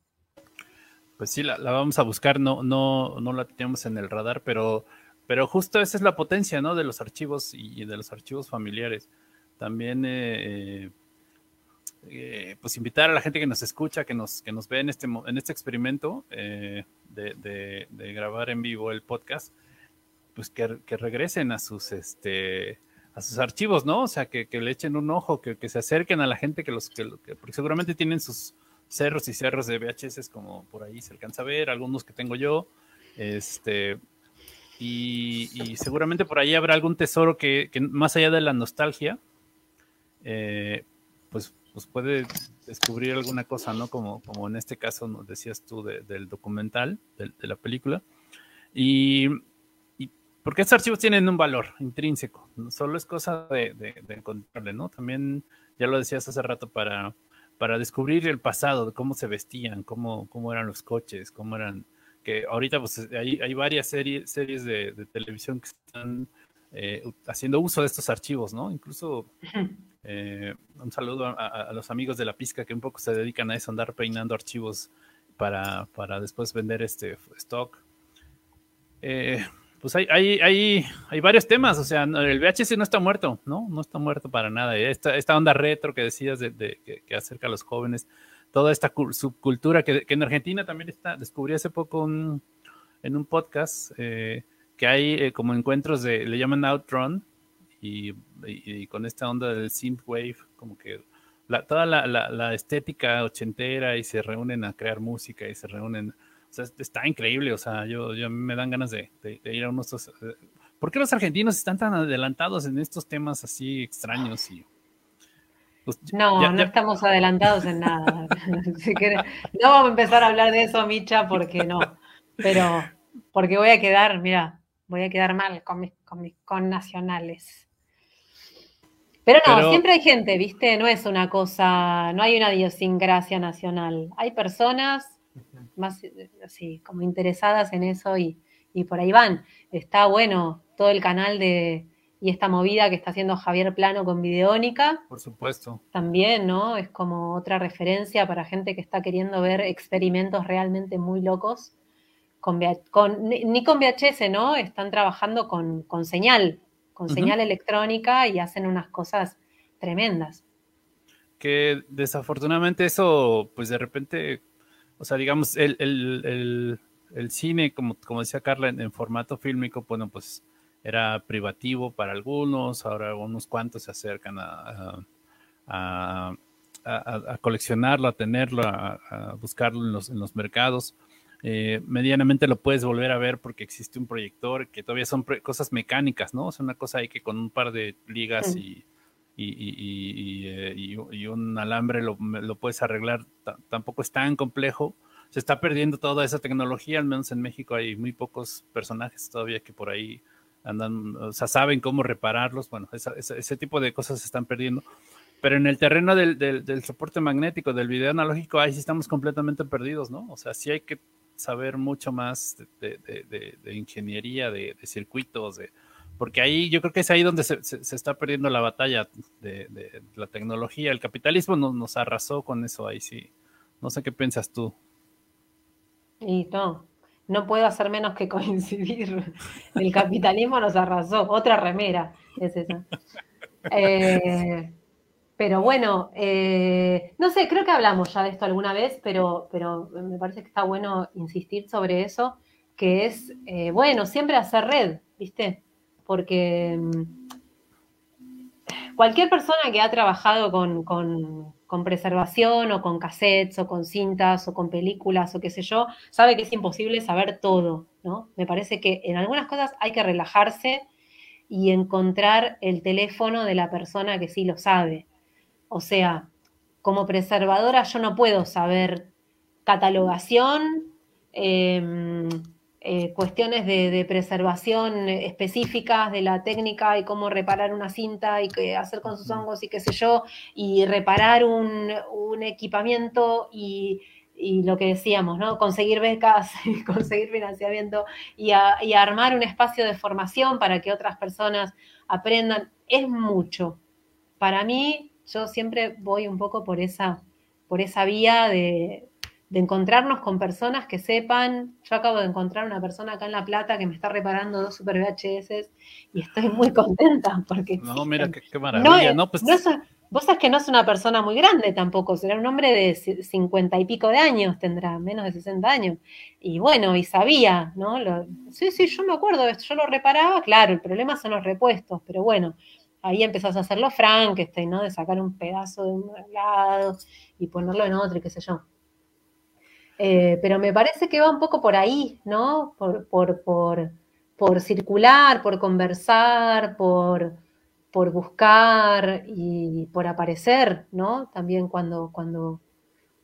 Pues sí, la, vamos a buscar, no, no, no la tenemos en el radar, pero, pero justo esa es la potencia, ¿no? De los archivos y, de los archivos familiares. También, eh, eh, eh, pues invitar a la gente que nos escucha, que nos, que nos ve en este, en este experimento de, de, grabar en vivo el podcast, pues que, que regresen a sus, este, a sus archivos, ¿no? O sea, que, le echen un ojo, que, se acerquen a la gente que los que, porque seguramente tienen sus cerros y cerros de VHS como por ahí se alcanza a ver, algunos que tengo yo, este, y, seguramente por ahí habrá algún tesoro que, más allá de la nostalgia, eh, pues, pues puede descubrir alguna cosa, ¿no? Como, como en este caso nos decías tú del documental, de, de la película. Y, porque estos archivos tienen un valor intrínseco, no solo es cosa de, encontrarle, ¿no? También, ya lo decías hace rato, para, para descubrir el pasado, de cómo se vestían, cómo, cómo eran los coches, cómo eran, que ahorita pues hay, hay varias series, series de, televisión que están eh, haciendo uso de estos archivos, ¿no? Incluso eh, un saludo a, los amigos de la pizca que un poco se dedican a eso, andar peinando archivos para, para después vender este stock. Eh, pues hay, hay, hay, hay, varios temas, o sea, el VHS no está muerto, ¿no? No está muerto para nada. Esta, esta onda retro que decías de, que, acerca a los jóvenes, toda esta subcultura que, en Argentina también está, descubrí hace poco en un podcast eh, que hay eh, como encuentros de, le llaman Outrun, y, y, con esta onda del synthwave, como que toda la, la, estética ochentera y se reúnen a crear música y se reúnen está increíble, o sea, yo, yo me dan ganas de, ir a unos... Eh, ¿Por qué los argentinos están tan adelantados en estos temas así extraños? Y, pues, no, no estamos adelantados en nada. [LAUGHS] no vamos a empezar a hablar de eso, Micha, porque no. Pero porque voy a quedar, mira, voy a quedar mal con mis, con mis connacionales. Pero no, siempre hay gente, ¿viste? No es una cosa, no hay una idiosincrasia nacional. Hay personas más así, como interesadas en eso y, por ahí van. Está bueno todo el canal de y esta movida que está haciendo Javier Plano con Videónica. Por supuesto. También, ¿no? Es como otra referencia para gente que está queriendo ver experimentos realmente muy locos. Con, con ni con VHS, ¿no? Están trabajando con, señal, con señal electrónica y hacen unas cosas tremendas. Que desafortunadamente eso, pues de repente o sea, digamos, el, el, el, cine, como, como decía Carla, en, formato fílmico, bueno, pues era privativo para algunos, ahora unos cuantos se acercan a, a, a, coleccionarlo, a tenerlo, a, buscarlo en los, en los mercados. Eh, medianamente lo puedes volver a ver porque existe un proyector que todavía son cosas mecánicas, ¿no? O sea, una cosa ahí que con un par de ligas y eh, y, un alambre lo, puedes arreglar, tampoco es tan complejo. Se está perdiendo toda esa tecnología, al menos en México hay muy pocos personajes todavía que por ahí andan, o sea, saben cómo repararlos. Bueno, ese tipo de cosas se están perdiendo. Pero en el terreno del, soporte magnético, del video analógico, ahí sí estamos completamente perdidos, ¿no? O sea, sí hay que saber mucho más de, ingeniería, de, circuitos, de, porque ahí yo creo que es ahí donde se, está perdiendo la batalla de, la tecnología. El capitalismo nos, nos, arrasó con eso ahí, sí. No sé qué piensas tú. Y no, no puedo hacer menos que [LAUGHS] coincidir. El capitalismo nos arrasó. Otra remera es esa. Eh, pero bueno, eh, no sé, creo que hablamos ya de esto alguna vez, pero, pero me parece que está bueno insistir sobre eso, que es, eh, bueno, siempre hacer red, ¿viste? porque mm, cualquier persona que ha trabajado con, preservación o con cassettes o con cintas o con películas o qué sé yo, sabe que es imposible saber todo, ¿no? Me parece que en algunas cosas hay que relajarse y encontrar el teléfono de la persona que sí lo sabe. O sea, como preservadora yo no puedo saber catalogación, em, eh, cuestiones de, preservación específicas de la técnica y cómo reparar una cinta y qué hacer con sus hongos y qué sé yo, y reparar un, equipamiento y, lo que decíamos, ¿no? Conseguir becas, [LAUGHS] conseguir financiamiento y, y, armar un espacio de formación para que otras personas aprendan, es mucho. Para mí, yo siempre voy un poco por esa, por esa vía de, de encontrarnos con personas que sepan. Yo acabo de encontrar una persona acá en La Plata que me está reparando dos Super VHS y estoy muy contenta porque... No, mira, qué, maravilla. No, pues... vos sabés que no es una persona muy grande tampoco, será un hombre de cincuenta y pico de años, tendrá menos de 60 años. Y bueno, y sabía, ¿no? sí, sí, yo me acuerdo de esto, yo lo reparaba, claro, el problema son los repuestos, pero bueno, ahí empezás a hacerlo Frankenstein, ¿no? De sacar un pedazo de un lado y ponerlo en otro, y qué sé yo. Eh, pero me parece que va un poco por ahí, ¿no? Por, por, por, por circular, por conversar, por, por buscar y por aparecer, ¿no? También cuando, cuando,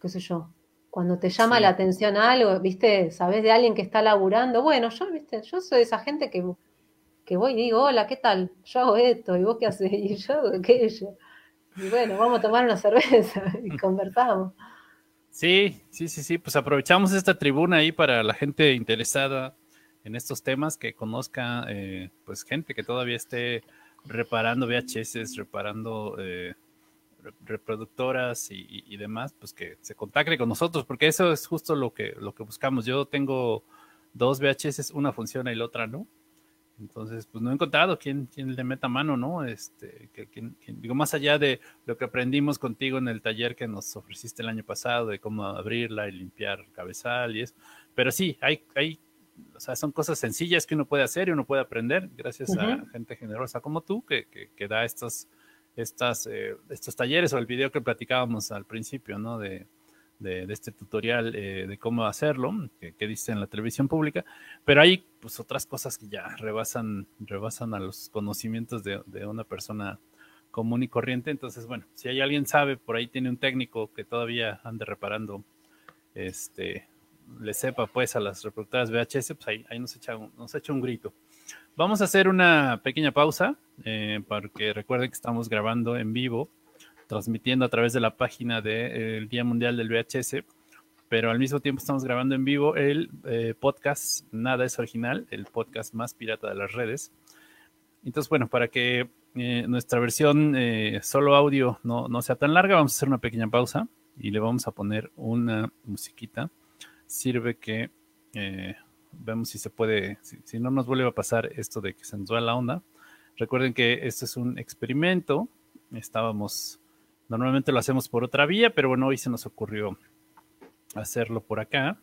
qué sé yo, cuando te llama la atención algo, ¿viste? Sabes de alguien que está laburando. Bueno, yo, ¿viste? Yo soy esa gente que, que voy y digo, hola, ¿qué tal? Yo hago esto, ¿y vos qué haces? [LAUGHS] Y yo hago aquello. Y bueno, vamos a tomar una [LAUGHS] cerveza y conversamos. Sí, sí, sí, sí, pues aprovechamos esta tribuna ahí para la gente interesada en estos temas, que conozca, eh, pues gente que todavía esté reparando VHS, reparando eh, reproductoras y, demás, pues que se contacte con nosotros, porque eso es justo lo que, lo que buscamos. Yo tengo dos VHS, una funciona y la otra no. Entonces, pues no he encontrado quién, quién le meta mano, ¿no? Este, que, digo, más allá de lo que aprendimos contigo en el taller que nos ofreciste el año pasado, de cómo abrirla y limpiar cabezal y eso. Pero sí, hay, hay, o sea, son cosas sencillas que uno puede hacer y uno puede aprender gracias a gente generosa como tú que, que, da estos, estas, eh, estos talleres o el video que platicábamos al principio, ¿no? De, de, este tutorial eh, de cómo hacerlo, que, que, dice en la televisión pública, pero hay pues otras cosas que ya rebasan, rebasan a los conocimientos de, una persona común y corriente. Entonces, bueno, si hay alguien sabe, por ahí tiene un técnico que todavía ande reparando, este, le sepa pues a las reproductoras VHS, pues ahí, ahí nos, echa un, nos echa un grito. Vamos a hacer una pequeña pausa, eh, porque recuerden que estamos grabando en vivo transmitiendo a través de la página del Día Mundial del VHS, pero al mismo tiempo estamos grabando en vivo el eh, podcast Nada es Original, el podcast más pirata de las redes. Entonces, bueno, para que eh, nuestra versión eh, solo audio no, no, sea tan larga, vamos a hacer una pequeña pausa y le vamos a poner una musiquita. Sirve que vemos si se puede, si, si, no nos vuelve a pasar esto de que se nos va la onda. Recuerden que esto es un experimento. Estábamos Normalmente lo hacemos por otra vía, pero bueno, hoy se nos ocurrió hacerlo por acá.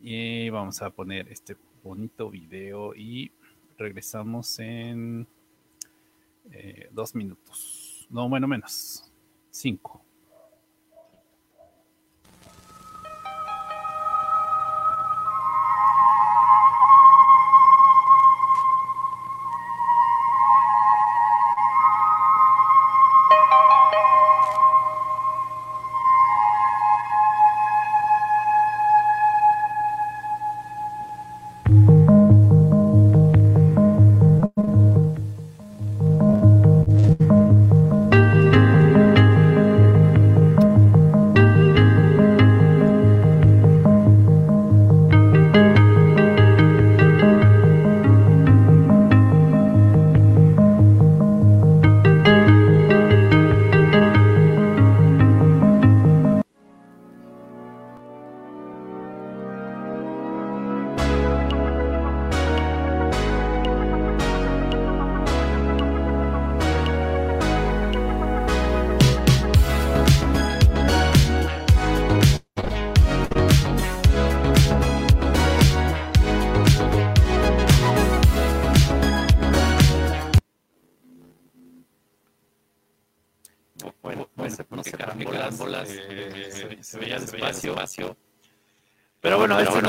Y vamos a poner este bonito video y regresamos en eh, dos minutos. No, bueno, menos. Cinco.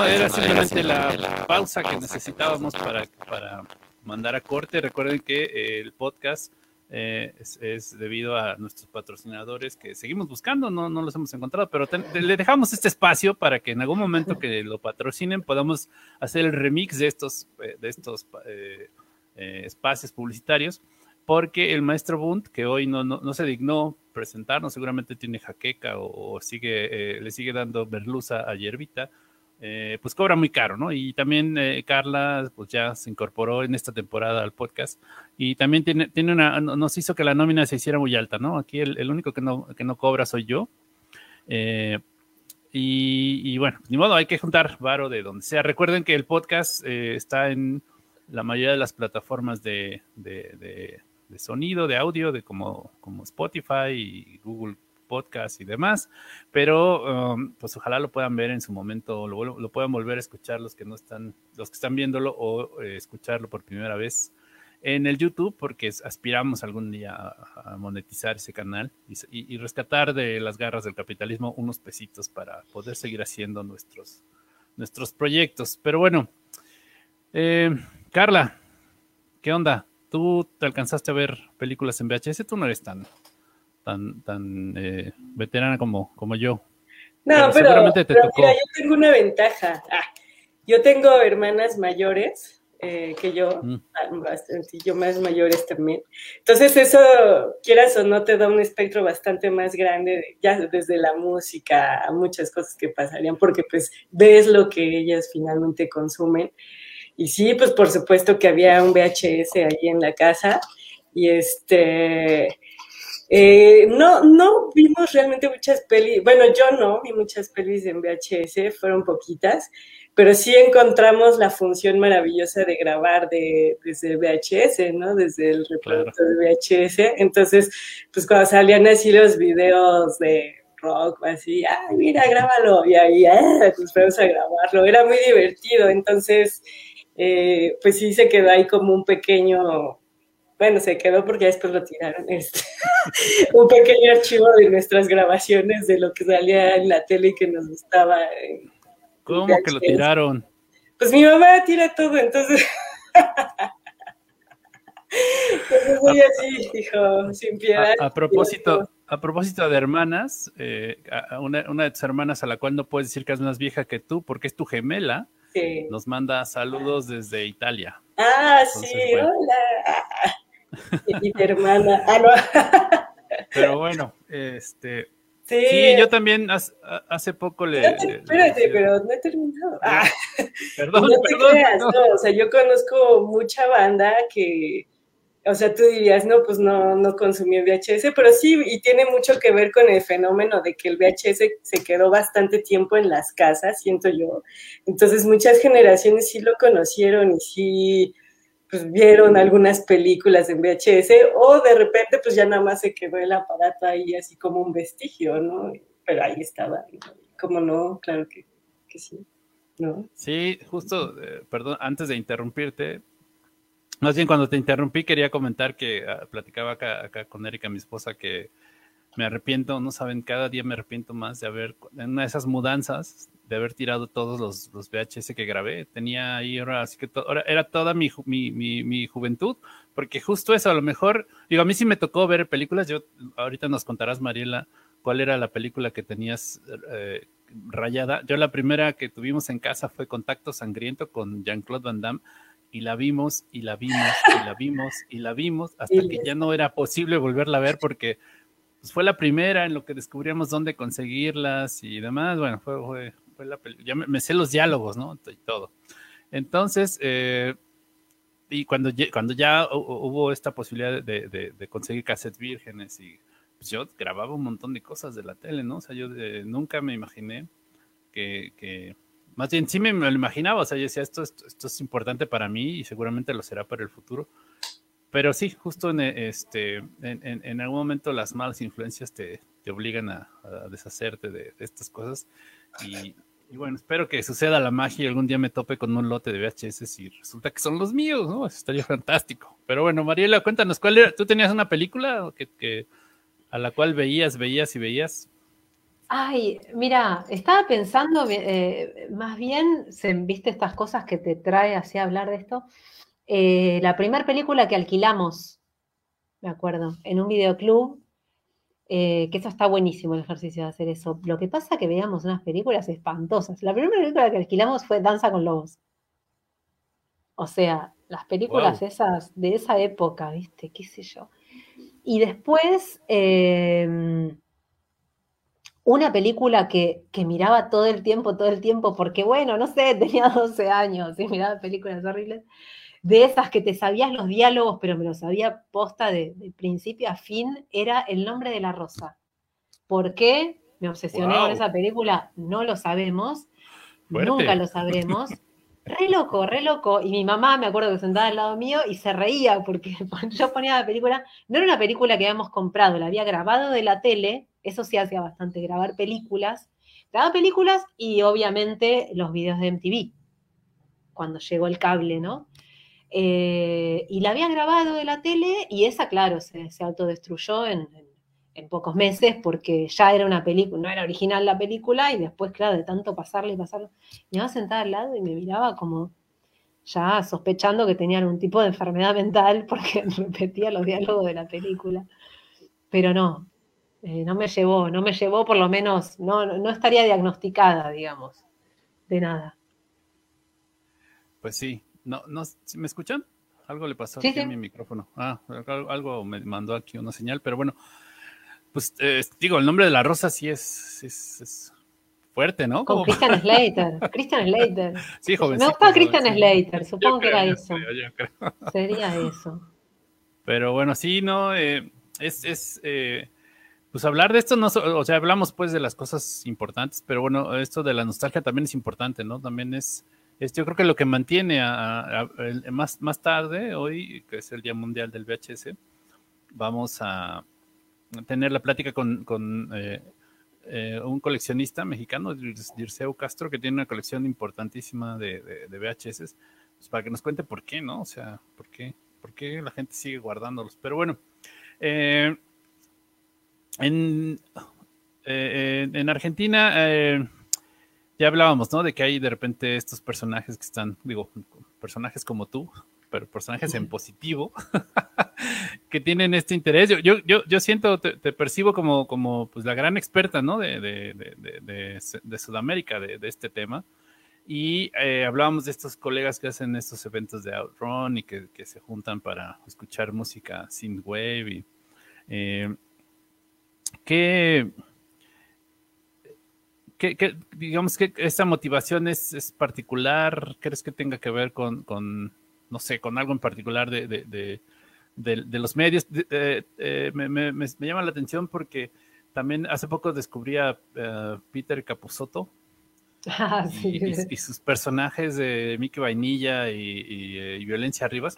No era simplemente la pausa que necesitábamos para, para mandar a corte. Recuerden que eh, el podcast eh, es, debido a nuestros patrocinadores que seguimos buscando, no, no los hemos encontrado, pero le dejamos este espacio para que en algún momento que lo patrocinen podamos hacer el remix de estos, eh, de estos espacios publicitarios, porque el maestro Bunt, que hoy no, no, se dignó presentarnos, seguramente tiene jaqueca o, sigue, le sigue dando merluza a Yerbita, eh, pues cobra muy caro, ¿no? Y también eh, Carla, pues ya se incorporó en esta temporada al podcast y también tiene, tiene una, nos hizo que la nómina se hiciera muy alta, ¿no? Aquí el, único que no, que no cobra soy yo. Eh, y, bueno, ni modo, hay que juntar varo de donde sea. Recuerden que el podcast está en la mayoría de las plataformas de, de, de, sonido, de audio, de como, como Spotify y Google podcast y demás, pero um, pues ojalá lo puedan ver en su momento, lo, lo, puedan volver a escuchar los que no están, los que están viéndolo o eh, escucharlo por primera vez en el YouTube, porque aspiramos algún día a, monetizar ese canal y, rescatar de las garras del capitalismo unos pesitos para poder seguir haciendo nuestros, nuestros proyectos. Pero bueno, eh, Carla, ¿qué onda? ¿Tú te alcanzaste a ver películas en VHS? Tú no eres tan, tan, tan eh, veterana como, como yo. No, pero, mira, yo tengo una ventaja. Ah, yo tengo hermanas mayores eh, que yo, mm. Ah, bastante, yo más mayores también. Entonces eso, quieras o no, te da un espectro bastante más grande, ya desde la música a muchas cosas que pasarían, porque pues ves lo que ellas finalmente consumen. Y sí, pues por supuesto que había un VHS ahí en la casa y este Eh, no, no vimos realmente muchas pelis, bueno, yo no vi muchas pelis en VHS, fueron poquitas, pero sí encontramos la función maravillosa de grabar de, desde el VHS, ¿no? Desde el reproductor de VHS. Entonces, pues cuando salían así los videos de rock, así, ay, mira, grábalo, y ahí, ah, pues vamos a grabarlo. Era muy divertido, entonces, eh, pues sí se quedó ahí como un pequeño bueno, se quedó porque después lo tiraron. Este, [LAUGHS] un pequeño archivo de nuestras grabaciones de lo que salía en la tele y que nos gustaba. ¿Cómo que lo tiraron? Pues mi mamá tira todo, entonces. [LAUGHS] entonces soy así, hijo, sin piedad. A, propósito, a propósito de hermanas, eh, una, una, de tus hermanas a la cual no puedes decir que es más vieja que tú, porque es tu gemela, nos manda saludos desde Italia. Ah, sí, hola [LAUGHS] y mi hermana. Ah, [LAUGHS] Pero bueno, este. Sí, yo también hace, poco le. espérate, pero no he terminado. Ah, [LAUGHS] perdón, no te creas, no. O sea, yo conozco mucha banda que. O sea, tú dirías, no, pues no, no consumió VHS, pero sí, y tiene mucho que ver con el fenómeno de que el VHS se quedó bastante tiempo en las casas, siento yo. Entonces, muchas generaciones sí lo conocieron y sí pues vieron algunas películas en VHS o de repente pues ya nada más se quedó el aparato ahí así como un vestigio, ¿no? Pero ahí estaba, ¿cómo no? Claro que, sí, ¿no? Sí, justo, eh, perdón, antes de interrumpirte, más bien cuando te interrumpí quería comentar que ah, platicaba acá, acá con Erika, mi esposa, que me arrepiento, no saben, cada día me arrepiento más de haber, en una de esas mudanzas, de haber tirado todos los, los VHS que grabé. Tenía ahí, ahora, así que ahora era toda mi, mi, mi, juventud, porque justo eso, a lo mejor, digo, a mí sí me tocó ver películas, yo ahorita nos contarás, Mariela, cuál era la película que tenías eh, rayada. Yo la primera que tuvimos en casa fue Contacto Sangriento con Jean-Claude Van Damme, y la vimos, y la vimos, y la vimos, y la vimos, hasta que ya no era posible volverla a ver porque pues, fue la primera en lo que descubríamos dónde conseguirlas y demás. Bueno, fue, ya me, sé los diálogos, ¿no? Y todo. Entonces, eh, y cuando, cuando ya hubo esta posibilidad de, conseguir cassettes vírgenes y pues yo grababa un montón de cosas de la tele, ¿no? O sea, yo eh, nunca me imaginé que, más bien sí me, lo imaginaba, o sea, yo decía, esto, esto, es importante para mí y seguramente lo será para el futuro. Pero sí, justo en, este, en, algún momento las malas influencias te, obligan a, deshacerte de, de, estas cosas. Y, y bueno, espero que suceda la magia y algún día me tope con un lote de VHS y resulta que son los míos, ¿no? Eso estaría fantástico. Pero bueno, Mariela, cuéntanos, ¿cuál era? ¿Tú tenías una película que, a la cual veías, veías y veías? Ay, mira, estaba pensando, eh, más bien, se, viste estas cosas que te trae así a hablar de esto. Eh, la primera película que alquilamos, me acuerdo, en un videoclub, eh, que eso está buenísimo el ejercicio de hacer eso. Lo que pasa es que veíamos unas películas espantosas. La primera película que alquilamos fue Danza con Lobos. O sea, las películas esas de esa época, ¿viste? ¿Qué sé yo? Y después, em, una película que, que, miraba todo el tiempo, todo el tiempo, porque bueno, no sé, [LAUGHS] tenía 12 años y miraba películas horribles de esas que te sabías los diálogos, pero me los sabía posta de, principio a fin, era El nombre de la rosa. ¿Por qué me obsesioné con esa película? No lo sabemos, nunca lo sabremos. Re loco, re loco. Y mi mamá, me acuerdo que sentada al lado mío y se reía porque [LAUGHS] yo ponía la película, no era una película que habíamos comprado, la había grabado de la tele, eso sí hacía bastante, grabar películas. Grababa películas y obviamente los videos de MTV, cuando llegó el cable, ¿no? Eh, y la había grabado de la tele y esa, claro, se, autodestruyó en, pocos meses porque ya era una película, no era original la película y después, claro, de tanto pasarle y pasarlo, me iba sentada al lado y me miraba como ya sospechando que tenía algún tipo de enfermedad mental [LAUGHS] porque [LAUGHS] repetía los diálogos de la película. Pero no, eh, no me llevó, no me llevó por lo menos, no, no estaría diagnosticada, digamos, de nada. Pues sí, no, no, ¿me escuchan? Algo le pasó aquí a mi micrófono. Ah, algo me mandó aquí una señal, pero bueno, pues eh, digo, el nombre de la rosa sí es, es, fuerte, ¿no? Con Christian Slater. Christian Slater. [LAUGHS] Sí, joven. Me gusta Christian Slater, supongo que era eso. [LAUGHS] Sería eso. Pero bueno, sí, no, eh, es, es eh, pues hablar de esto, no, o sea, hablamos pues de las cosas importantes, pero bueno, esto de la nostalgia también es importante, ¿no? También es, es yo creo que lo que mantiene a, más, más tarde, hoy, que es el Día Mundial del VHS, vamos a tener la plática con, con eh, eh, un coleccionista mexicano, Dirceu Castro, que tiene una colección importantísima de, de, VHS, pues para que nos cuente por qué, ¿no? O sea, por qué, por qué la gente sigue guardándolos. Pero bueno, eh, en, eh, en, Argentina ya hablábamos, ¿no? De que hay de repente estos personajes que están, digo, personajes como tú, pero personajes en positivo, [LAUGHS] que tienen este interés. Yo, yo, yo siento, te, percibo como, como pues, la gran experta, ¿no? De, de, Sudamérica, de, este tema. Y eh, hablábamos de estos colegas que hacen estos eventos de Outrun y que, se juntan para escuchar música synthwave. Y, eh, ¿qué, digamos que esta motivación es, es, particular? ¿Crees que tenga que ver con, con no sé, con algo en particular de, de, de, los medios. Eh, me, me, me, llama la atención porque también hace poco descubrí a eh, Peter Capusotto ah, y, sus personajes de Mickey Vainilla y, eh, Violencia Rivas.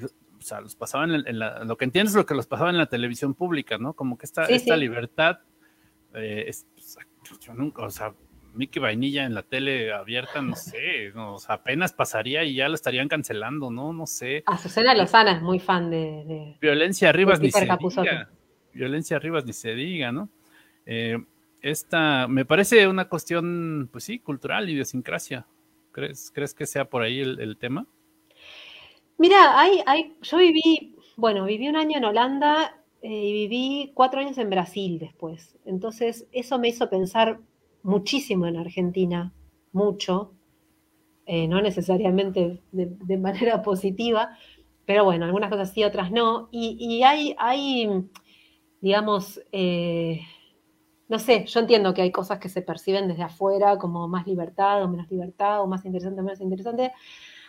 o sea, los pasaban en, la, lo que entiendes es lo que los pasaban en la televisión pública, ¿no? Como que esta, esta libertad, es, pues, yo nunca, o sea, Mickey Vainilla en la tele abierta, no sé, apenas pasaría y ya lo estarían cancelando, ¿no? No sé. Azucena Lozana es muy fan de... Violencia Rivas ni se diga. Violencia Rivas ni se diga, ¿no? Eh, esta, me parece una cuestión, pues sí, cultural, idiosincrasia. ¿Crees, ¿crees que sea por ahí el, tema? Mira, hay, hay, yo viví, bueno, viví un año en Holanda y viví cuatro años en Brasil después. Entonces, eso me hizo pensar muchísimo en Argentina, mucho, eh, no necesariamente de, manera [LAUGHS] positiva, pero bueno, algunas cosas sí, otras no. Y, hay, hay, digamos, eh, no sé, yo entiendo que hay cosas que se perciben desde afuera como más libertad o menos libertad, o más interesante o menos interesante.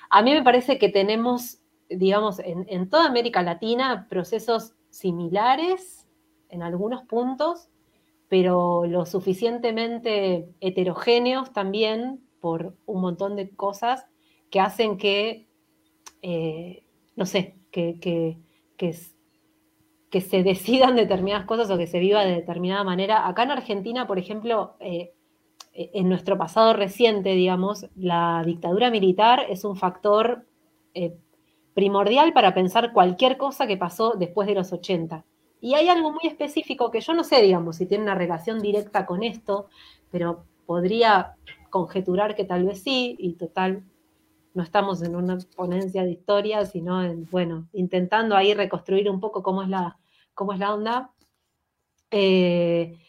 A mí me parece que tenemos, digamos, en, toda América Latina procesos similares en algunos puntos, pero lo suficientemente heterogéneos también por un montón de cosas que hacen que, eh, no sé, que, que, que, se decidan determinadas cosas o que se viva de determinada manera. Acá en Argentina, por ejemplo, eh, en nuestro pasado reciente, digamos, la dictadura militar es un factor eh, primordial para pensar cualquier cosa que pasó después de los 80. Y hay algo muy específico que yo no sé, digamos, si tiene una relación directa con esto, pero podría conjeturar que tal vez sí, y total, no estamos en una ponencia de historia, sino en, bueno, intentando ahí reconstruir un poco cómo es la, cómo es la onda. Eh,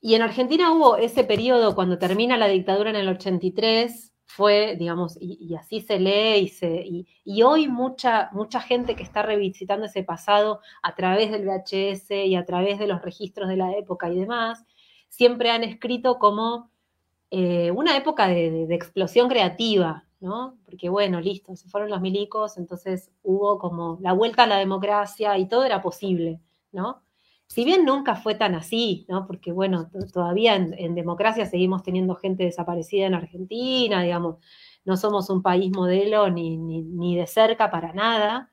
y en Argentina hubo ese periodo cuando termina la dictadura en el 83, fue, digamos, y, así se lee y, se, y, hoy mucha, mucha gente que está revisitando ese pasado a través del VHS y a través de los registros de la época y demás, siempre han escrito como eh, una época de, de, explosión creativa, ¿no? Porque bueno, listo, se fueron los milicos, entonces hubo como la vuelta a la democracia y todo era posible, ¿no? Si bien nunca fue tan así, ¿no? Porque bueno, todavía en, democracia seguimos teniendo gente desaparecida en Argentina, digamos, no somos un país modelo ni, de cerca para nada.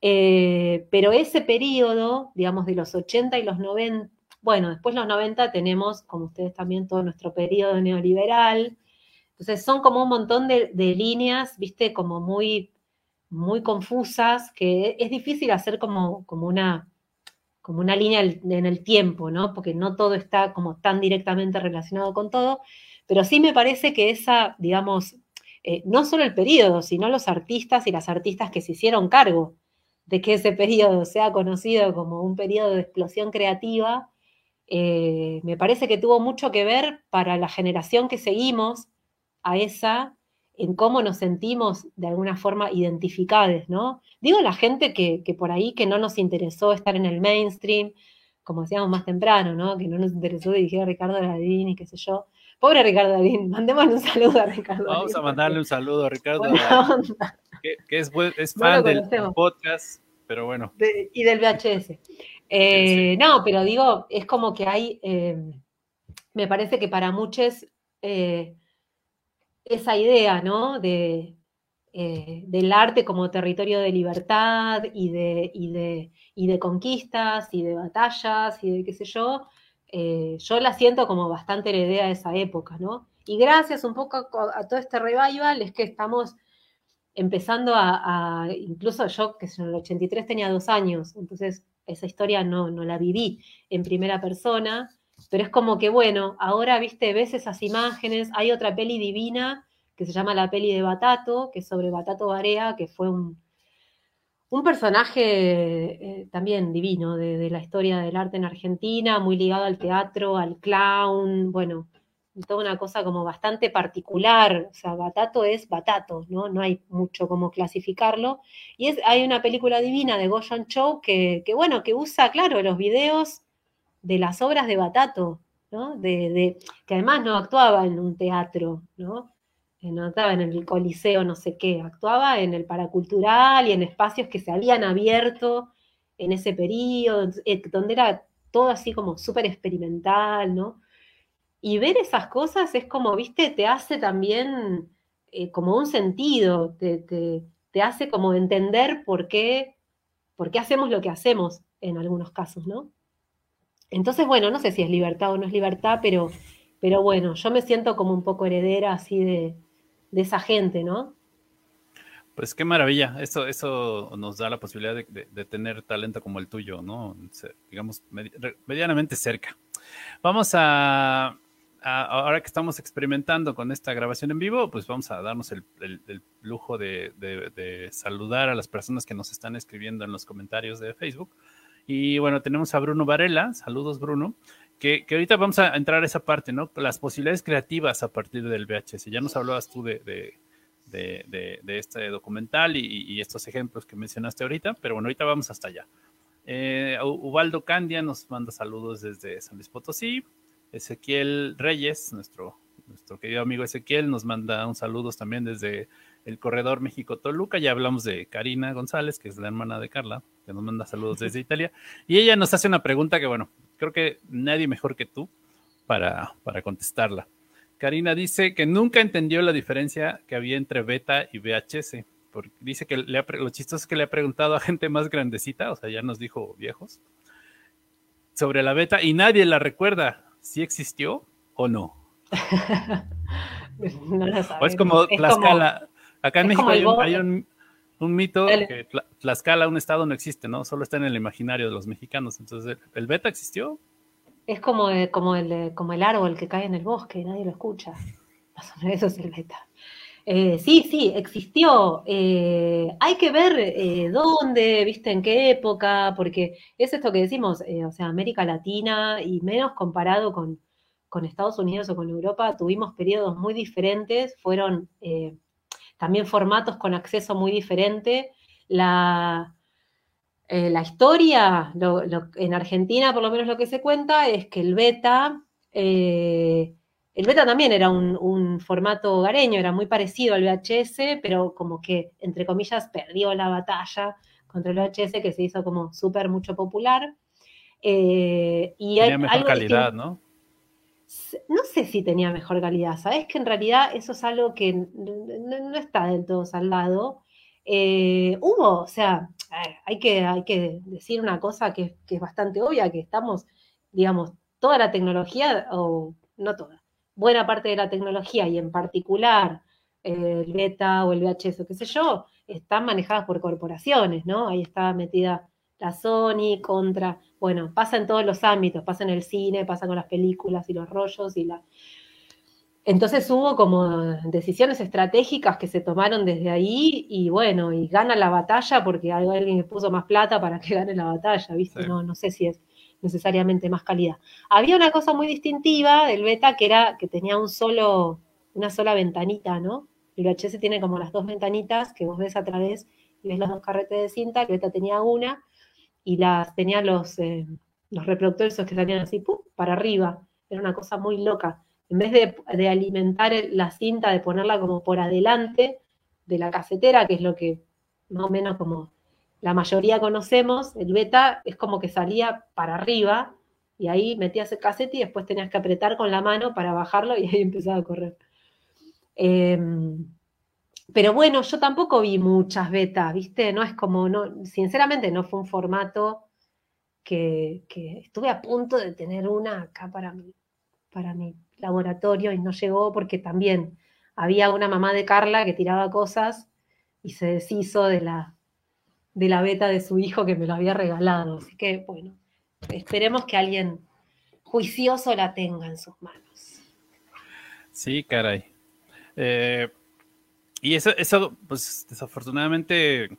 Eh, pero ese periodo, digamos, de los 80 y los 90, bueno, después los 90 tenemos, como ustedes también, todo nuestro periodo neoliberal. Entonces son como un montón de, de líneas, viste, como muy, muy confusas, que es difícil hacer como, como una como una línea en el tiempo, ¿no? Porque no todo está como tan directamente relacionado con todo, pero sí me parece que esa, digamos, eh, no solo el periodo, sino los artistas y las artistas que se hicieron cargo de que ese periodo sea conocido como un periodo de explosión creativa, eh, me parece que tuvo mucho que ver para la generación que seguimos a esa en cómo nos sentimos de alguna forma identificados, ¿no? Digo la gente que, por ahí que no nos interesó estar en el mainstream, como decíamos más temprano, ¿no? Que no nos interesó dirigir a Ricardo Ladín y qué sé yo. Pobre Ricardo Ladín, [LAUGHS] mandémosle un saludo a Ricardo. Vamos a mandarle un saludo a Ricardo, que, es, fan del, podcast, pero bueno. y del VHS. Eh, no, pero digo, es como que hay, eh, me parece que para muchos eh, esa idea, ¿no? De, del arte como territorio de libertad y de, y de, y de conquistas y de batallas y de qué sé yo, yo la siento como bastante heredera de esa época, ¿no? Y gracias un poco a, todo este revival es que estamos empezando a, incluso yo, que en el 83 tenía dos años, entonces esa historia no, no la viví en primera persona, pero es como que, bueno, ahora, viste, ves esas imágenes, hay otra peli divina que se llama La peli de Batato, que es sobre Batato Barea, que fue un, un personaje eh, también divino de, la historia del arte en Argentina, muy ligado al teatro, al clown, bueno, toda una cosa como bastante particular, o sea, Batato es Batato, ¿no? No hay mucho como clasificarlo. Y es, hay una película divina de Goyan Chow que, que, bueno, que usa, claro, los videos de las obras de Batato, ¿no? De, que además no actuaba en un teatro, ¿no? Eh, no actuaba en el coliseo, no sé qué, actuaba en el paracultural y en espacios que se habían abierto en ese periodo, eh, donde era todo así como súper experimental, ¿no? Y ver esas cosas es como, viste, te hace también eh, como un sentido, te, te, hace como entender por qué, por qué hacemos lo que hacemos en algunos casos, ¿no? Entonces, bueno, no sé si es libertad o no es libertad, pero, pero bueno, yo me siento como un poco heredera así de, de esa gente, ¿no? Pues qué maravilla, eso, nos da la posibilidad de, de tener talento como el tuyo, ¿no? Digamos, medianamente cerca. Vamos a, ahora que estamos experimentando con esta grabación en vivo, pues vamos a darnos el, lujo de, saludar a las personas que nos están escribiendo en los comentarios de Facebook. Y bueno, tenemos a Bruno Varela, saludos Bruno, que, ahorita vamos a entrar a esa parte, ¿no? Las posibilidades creativas a partir del VHS. Ya nos hablabas tú de, este documental y, estos ejemplos que mencionaste ahorita, pero bueno, ahorita vamos hasta allá. Eh, Ubaldo Candia nos manda saludos desde San Luis Potosí. Ezequiel Reyes, nuestro, nuestro querido amigo Ezequiel, nos manda un saludo también desde el corredor México-Toluca. Ya hablamos de Karina González, que es la hermana de Carla, que nos manda saludos desde [LAUGHS] Italia. Y ella nos hace una pregunta que, bueno, creo que nadie mejor que tú para, para contestarla. Karina dice que nunca entendió la diferencia que había entre beta y VHS. Porque dice que le lo chistoso es que le ha preguntado a gente más grandecita, o sea, ya nos dijo viejos, sobre la beta y nadie la recuerda. ¿sí existió o no? [LAUGHS] no lo O es como Tlaxcala. Acá en México hay, un, mito que Tlaxcala, un estado, no existe, ¿no? Solo está en el imaginario de los mexicanos. Entonces, ¿el beta existió? Es como, como, el, como el árbol que cae en el bosque, nadie lo escucha. [LAUGHS] Más o menos eso es el beta. Eh, sí, sí, existió. Eh, hay que ver eh, dónde, viste, en qué época, porque es esto que decimos, o sea, América Latina y menos comparado con, Estados Unidos o con Europa, tuvimos periodos muy diferentes, fueron también formatos con acceso muy diferente. La, la historia, en Argentina por lo menos lo que se cuenta es que el beta el beta también era un, formato hogareño, era muy parecido al VHS, pero como que, entre comillas, perdió la batalla contra el VHS, que se hizo como súper mucho popular. Eh, y tenía mejor calidad, ¿no? No sé si tenía mejor calidad, sabes que en realidad eso es algo que no, está del todo salvado. Eh, hubo, o sea, hay que, hay que decir una cosa que, que, es bastante obvia, que estamos, digamos, toda la tecnología, o no toda, buena parte de la tecnología y en particular eh, el beta o el VHS o qué sé yo, están manejadas por corporaciones, ¿no? Ahí está metida la Sony contra, bueno, pasa en todos los ámbitos, pasa en el cine, pasa con las películas y los rollos y la... Entonces hubo como decisiones estratégicas que se tomaron desde ahí y bueno, y gana la batalla porque alguien puso más plata para que gane la batalla, ¿viste? No, no sé si es necesariamente más calidad. Había una cosa muy distintiva del beta que era que tenía un solo, una sola ventanita, ¿no? El VHS tiene como las dos ventanitas que vos ves a través y ves los dos carretes de cinta, el beta tenía una y las tenía los, eh, los reproductores que salían así, para arriba. Era una cosa muy loca. En vez de, de alimentar la cinta, de ponerla como por adelante de la casetera, que es lo que más o menos como la mayoría conocemos, el beta es como que salía para arriba y ahí metías el casete y después tenías que apretar con la mano para bajarlo y ahí [LAUGHS] empezaba a correr. Em, pero bueno, yo tampoco vi muchas betas, ¿viste? No es como, no, sinceramente no fue un formato que, estuve a punto de tener una acá para mi, para mi laboratorio y no llegó porque también había una mamá de Carla que tiraba cosas y se deshizo de la, de la beta de su hijo que me lo había regalado. Así que, bueno, esperemos que alguien juicioso la tenga en sus manos. Sí, caray. Eh, y eso, eso, pues desafortunadamente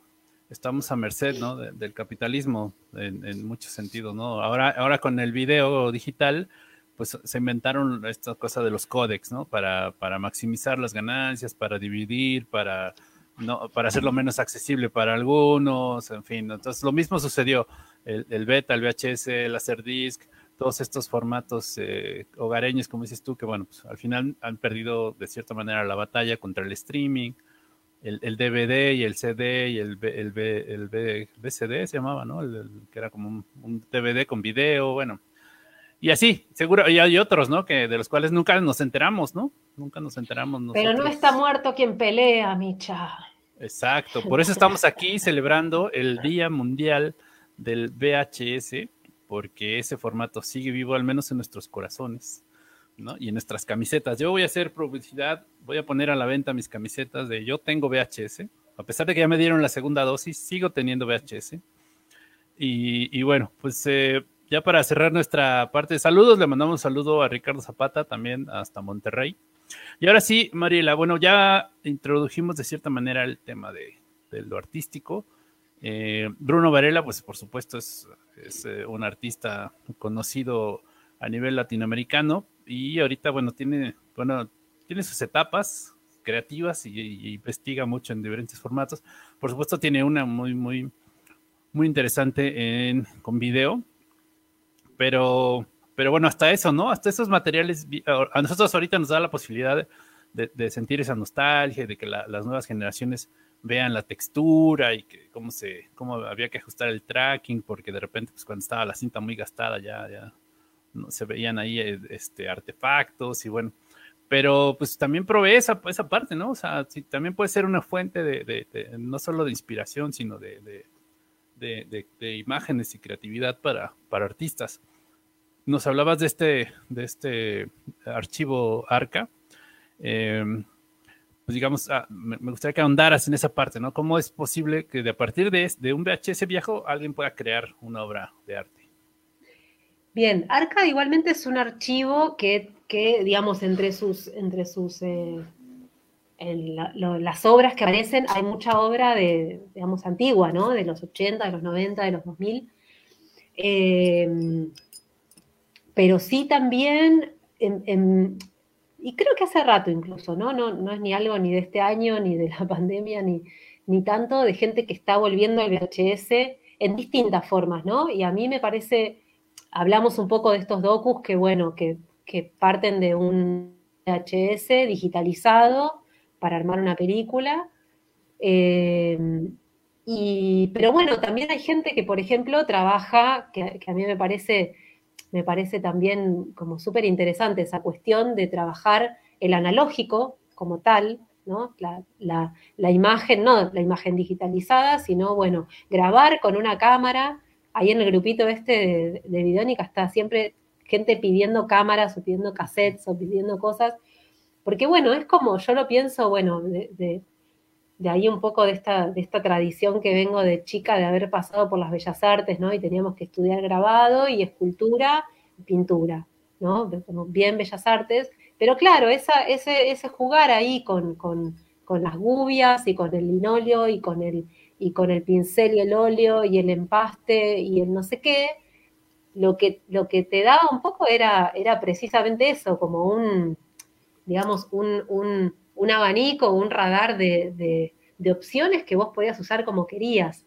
estamos a merced ¿no? del capitalismo en, muchos sentidos, ¿no? Ahora, ahora con el video digital, pues se inventaron esta cosa de los códex, ¿no? Para, para maximizar las ganancias, para dividir, para, no, para hacerlo menos accesible para algunos, en fin. Entonces, lo mismo sucedió. El, el beta, el VHS, el Laserdisc, todos estos formatos eh, hogareños, como dices tú, que bueno, pues, al final han perdido de cierta manera la batalla contra el streaming el, DVD y el CD y el, el, el, BCD se llamaba, ¿no? El, que era como un, DVD con video, bueno. Y así, seguro, y hay otros, ¿no? Que de los cuales nunca nos enteramos, ¿no? Nunca nos enteramos. Pero no está muerto quien pelea, Micha. Exacto, por eso estamos aquí celebrando el Día Mundial del VHS, porque ese formato sigue vivo, al menos en nuestros corazones. Y en nuestras camisetas. Yo voy a hacer publicidad, voy a poner a la venta mis camisetas de yo tengo VHS. A pesar de que ya me dieron la segunda dosis, sigo teniendo VHS. Y, bueno, pues eh, ya para cerrar nuestra parte de saludos, le mandamos un saludo a Ricardo Zapata también hasta Monterrey. Y ahora sí, Mariela, bueno, ya introdujimos de cierta manera el tema de, lo artístico. Eh, Bruno Varela, pues por supuesto es, eh, un artista conocido a nivel latinoamericano, y ahorita, bueno, tiene, bueno, tiene sus etapas creativas y, investiga mucho en diferentes formatos. Por supuesto, tiene una muy, muy, muy interesante en, con video, pero, pero bueno, hasta eso, ¿no? Hasta esos materiales, a nosotros ahorita nos da la posibilidad de, sentir esa nostalgia, de que las nuevas generaciones vean la textura y que cómo se, cómo había que ajustar el tracking, porque de repente, pues cuando estaba la cinta muy gastada, ya, ya se veían ahí eh, este, artefactos y bueno, pero pues también provee esa, esa parte, ¿no? O sea, también puede ser una fuente de, no solo de inspiración, sino de, imágenes y creatividad para, para artistas. Nos hablabas de este, de este archivo ARCA. Em, pues digamos, ah, me, gustaría que ahondaras en esa parte, ¿no? ¿Cómo es posible que de a partir de, de un VHS viejo alguien pueda crear una obra de arte? Bien, Arca igualmente es un archivo que, digamos, entre sus, entre sus eh, las obras que aparecen, hay mucha obra de, digamos, antigua, ¿no? De los 80, de los 90, de los 2000. Em, pero sí también, y creo que hace rato incluso, ¿no? ¿no? No es ni algo ni de este año, ni de la [LAUGHS] pandemia, ni, ni tanto de gente que está volviendo al VHS en distintas formas, ¿no? Y a mí me parece hablamos un poco de estos docus que, bueno, que, parten de un VHS digitalizado para armar una película. Eh, y, pero bueno, también hay gente que, por ejemplo, trabaja, que, a mí me parece, me parece también como súper interesante esa cuestión de trabajar el analógico como tal, ¿no? La, la, imagen, no la imagen digitalizada, sino, bueno, grabar con una cámara ahí en el grupito este de, Vidónica está siempre gente pidiendo cámaras o pidiendo cassettes o pidiendo cosas, porque bueno, es como, yo lo pienso, bueno, de, ahí un poco de esta, de esta tradición que vengo de chica de haber pasado por las bellas artes, ¿no? Y teníamos que estudiar grabado y escultura y pintura, ¿no? Como bien bellas artes, pero claro, esa, ese, ese jugar ahí con, con, con las gubias y con el linóleo y con el y con el pincel y el óleo y el empaste y el no sé qué, lo que, lo que te daba un poco era, era precisamente eso, como un, digamos, un, un, un abanico, un radar de, opciones que vos podías usar como querías.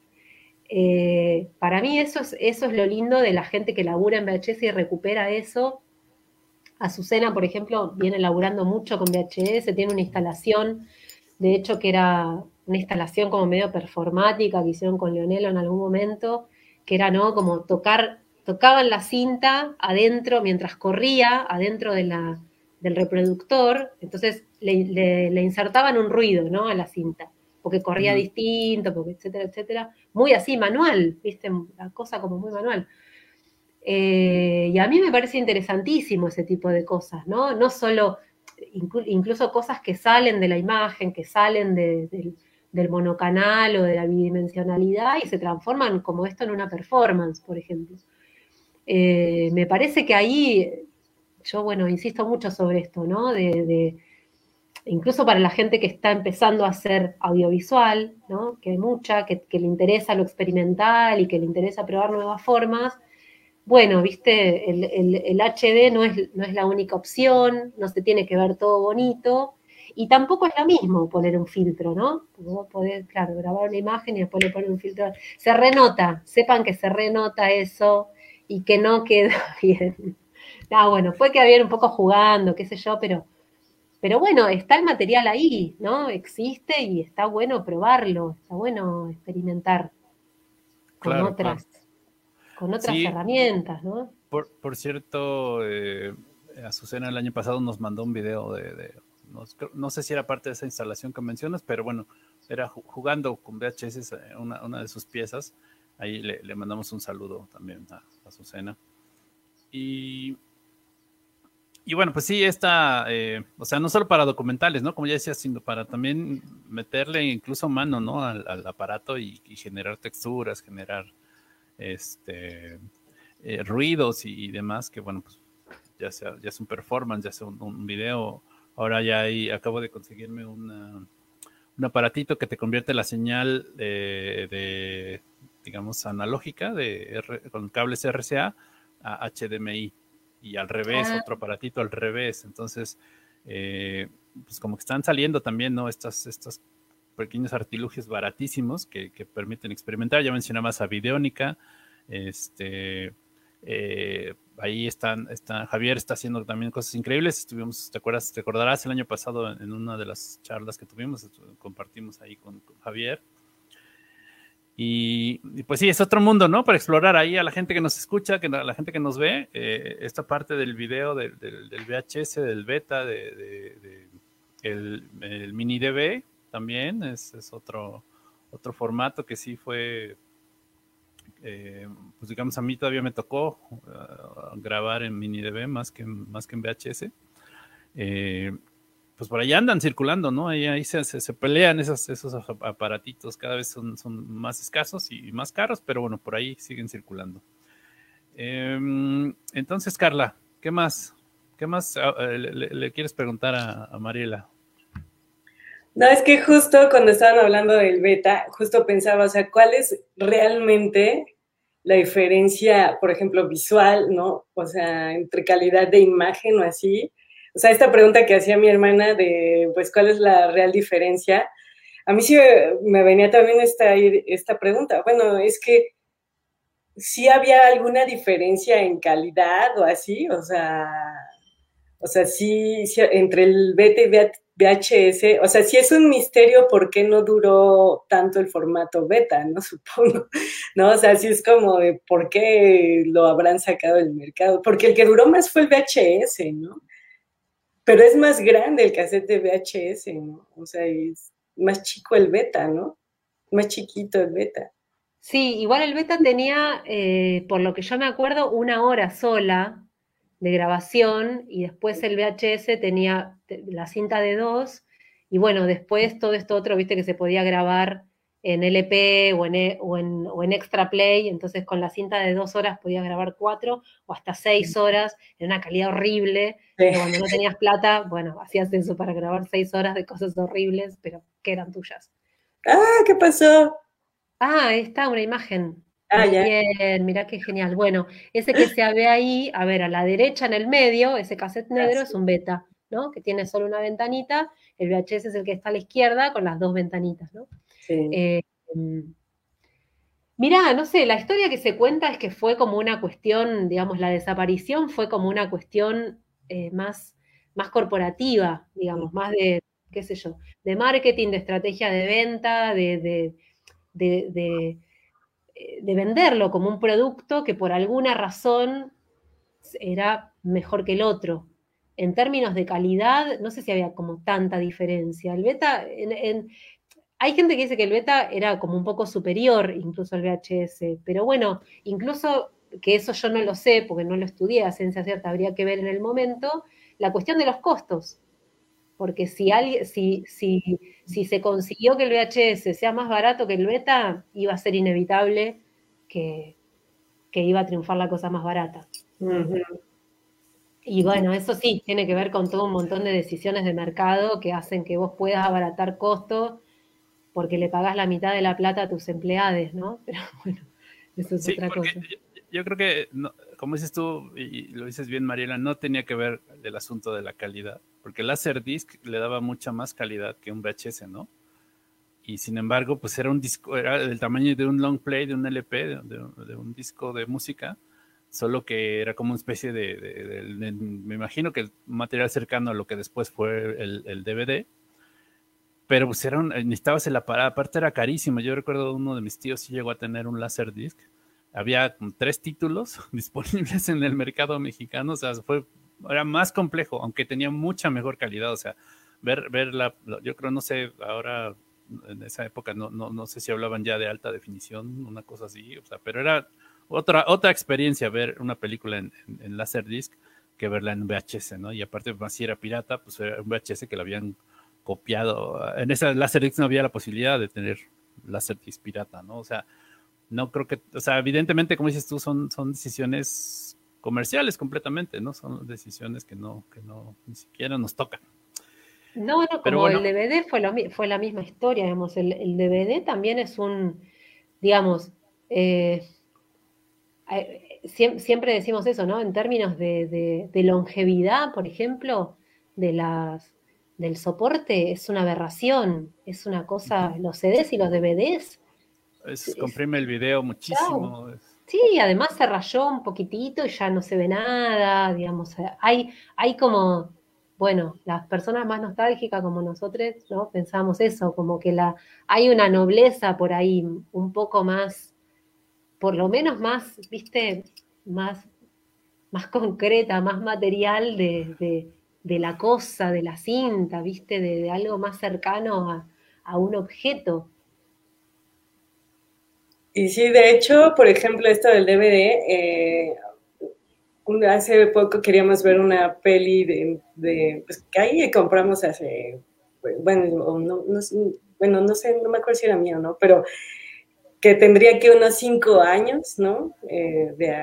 Eh, para mí eso es, eso es lo lindo de la gente que labura en VHS y recupera eso. Azucena, por ejemplo, viene laburando mucho con VHS, tiene una instalación, de hecho, que era una instalación como medio performática que hicieron con Leonelo en algún momento, que era, ¿no? Como tocar, tocaban la cinta adentro, mientras corría adentro de la, del reproductor, entonces le, insertaban un ruido, ¿no? A la cinta, porque corría distinto, porque etcétera, etcétera. Muy así, manual, ¿viste? La cosa como muy manual. Eh, y a mí me parece interesantísimo ese tipo de cosas, ¿no? No solo, incluso cosas que salen de la imagen, que salen del monocanal o de la bidimensionalidad y se transforman como esto en una performance, por ejemplo. Eh, me parece que ahí, yo, bueno, insisto mucho sobre esto, ¿no? De, incluso para la gente que está empezando a hacer audiovisual, ¿no? Que hay mucha, que le interesa lo experimental y que le interesa probar nuevas formas bueno, viste, el, HD no es, no es, la única opción, no se tiene que ver todo bonito, y tampoco es lo mismo poner un filtro, ¿no? vos podés, claro, grabar una imagen y después le poner un filtro. Se renota, sepan que se renota eso y que no queda [LAUGHS] bien. Ah, bueno, fue que había un poco jugando, qué sé yo, pero, pero bueno, está el material ahí, ¿no? Existe y está bueno probarlo, está bueno experimentar con otras con otras herramientas, ¿no? Por, cierto, eh, Azucena el año pasado nos mandó un video de, no, sé si era parte de esa instalación que mencionas, pero bueno, era jugando con VHS eh, una, una de sus piezas. Ahí le, mandamos un saludo también a, Azucena. Y, y bueno, pues sí, está, eh, o sea, no solo para documentales, ¿no? Como ya decía, sino para también meterle incluso mano, ¿no? Al, aparato y, generar texturas, generar este, eh, ruidos y, demás, que bueno, pues ya sea, ya es un performance, ya sea un, video. Ahora ya ahí acabo de conseguirme un aparatito que te convierte la señal de, digamos, analógica de con cables RCA a HDMI y al revés, ah. otro aparatito al revés. Entonces, eh, pues como que están saliendo también, ¿no? Estas, estos pequeños artilugios baratísimos que, permiten experimentar. Ya mencionabas a Videónica, este, eh, ahí están, está, Javier está haciendo también cosas increíbles. Estuvimos, ¿te acuerdas? Te acordarás el año pasado en una de las charlas que tuvimos, compartimos ahí con, Javier. Y, pues sí, es otro mundo, ¿no? Para explorar ahí a la gente que nos escucha, que a la gente que nos ve, eh, esta parte del video, del, VHS, del beta, de, el, mini DB, también, es, otro, otro formato que sí fue, eh, pues digamos, a mí todavía me tocó uh, grabar en MiniDB más que, más que en VHS. Eh, pues por ahí andan circulando, ¿no? Ahí, se, pelean esos, esos aparatitos, cada vez son, son, más escasos y más caros, pero bueno, por ahí siguen circulando. Em, entonces, Carla, ¿qué más? ¿Qué más ah, eh, le, quieres preguntar a Mariela? No, es que justo cuando estaban hablando del beta, justo pensaba, o sea, ¿cuál es realmente la diferencia, por ejemplo, visual, ¿no? O sea, entre calidad de imagen o así. O sea, esta pregunta que hacía mi hermana de, pues, ¿cuál es la real diferencia? A mí sí me venía también esta, esta pregunta. Bueno, es que sí había alguna diferencia en calidad o así, o sea, o sea, sí, entre el beta y VHS, o sea, sí es un misterio por qué no duró tanto el formato beta, ¿no? [LAUGHS] Supongo, ¿no? O sea, sí es como de por qué lo habrán sacado del mercado, porque el que duró más fue el VHS, ¿no? Pero es más grande el cassette de VHS, ¿no? O sea, es más chico el beta, ¿no? Más chiquito el beta. Sí, igual el beta tenía, eh, por lo que yo me acuerdo, una hora sola de grabación y después el VHS tenía la cinta de dos y bueno, después todo esto otro, viste que se podía grabar en LP o en, e, o en, o en, Extra Play, entonces con la cinta de dos horas podías grabar cuatro o hasta seis horas en una calidad horrible. Cuando no tenías plata, bueno, hacías eso para grabar seis horas de cosas horribles, pero que eran tuyas. Ah, ¿qué pasó? Ah, ahí está una imagen. Ah, Bien, mira qué genial. Bueno, ese que se ve ahí, a ver, a la derecha en el medio, ese cassette negro es un beta, ¿no? Que tiene solo una ventanita. El VHS es el que está a la izquierda con las dos ventanitas, ¿no? Sí. Eh, mirá, no sé, la historia que se cuenta es que fue como una cuestión, digamos, la desaparición fue como una cuestión eh, más, más corporativa, digamos, más de qué sé yo, de marketing, de estrategia de venta, de, de, venderlo como un producto que por alguna razón era mejor que el otro. En términos de calidad, no sé si había como tanta diferencia. El beta, hay gente que dice que el beta era como un poco superior incluso al VHS, pero bueno, incluso que eso yo no lo sé porque no lo estudié a ciencia cierta, habría que ver en el momento, la cuestión de los costos. Porque si, alguien, si, si, si se consiguió que el VHS sea más barato que el beta, iba a ser inevitable que, iba a triunfar la cosa más barata. Y bueno, eso sí, tiene que ver con todo un montón de decisiones de mercado que hacen que vos puedas abaratar costos porque le pagás la mitad de la plata a tus empleados, ¿no? [LAUGHS] Pero bueno, eso es otra cosa yo creo que, como dices tú, y lo dices bien, Mariela, no tenía que ver el asunto de la calidad, porque el Laserdisc le daba mucha más calidad que un VHS, ¿no? Y sin embargo, pues era un disco, era del tamaño de un long play, de un LP, de, un disco de música, solo que era como una especie de, me imagino que el material cercano a lo que después fue el, DVD, pero pues era un, necesitabas el aparato, aparte era carísimo, yo recuerdo uno de mis tíos sí llegó a tener un Laserdisc, había tres títulos [LAUGHS] disponibles en el mercado mexicano, o sea, fue, era más complejo, aunque tenía mucha mejor calidad, o sea, ver, ver la, yo creo, no sé, ahora en esa época no, no, no sé si hablaban ya de alta definición, una cosa así, o sea, pero era otra, otra experiencia ver una película en, en, Laserdisc que verla en VHS, ¿no? Y aparte, más si era pirata, pues era un VHS que lo habían copiado. En esa Laserdisc no había la posibilidad de tener Laserdisc pirata, ¿no? O sea, no creo que, o sea, evidentemente, como dices tú, son, son decisiones comerciales completamente, ¿no? Son decisiones que no, que no, ni siquiera nos tocan. No, no, como el DVD fue, lo, fue la misma historia, digamos, el, DVD también es un, digamos, eh, siempre decimos eso, ¿no? En términos de, de, longevidad, por ejemplo, de las, del soporte, es una aberración, es una cosa, los CDs y los DVDs es, comprime el video muchísimo. Sí, además se rayó un poquitito y ya no se ve nada, digamos. Hay, hay como, bueno, las personas más nostálgicas como nosotros, ¿no? Pensamos eso, como que la, hay una nobleza por ahí, un poco más, por lo menos más, viste, más, más concreta, más material de, la cosa, de la cinta, viste, de, algo más cercano a, a un objeto. Y sí, de hecho, por ejemplo, esto del DVD, eh, hace poco queríamos ver una peli de, pues que ahí compramos hace, bueno, no, no, bueno, no sé, no me acuerdo si era mío, ¿no? Pero que tendría que unos cinco años, ¿no? Eh, de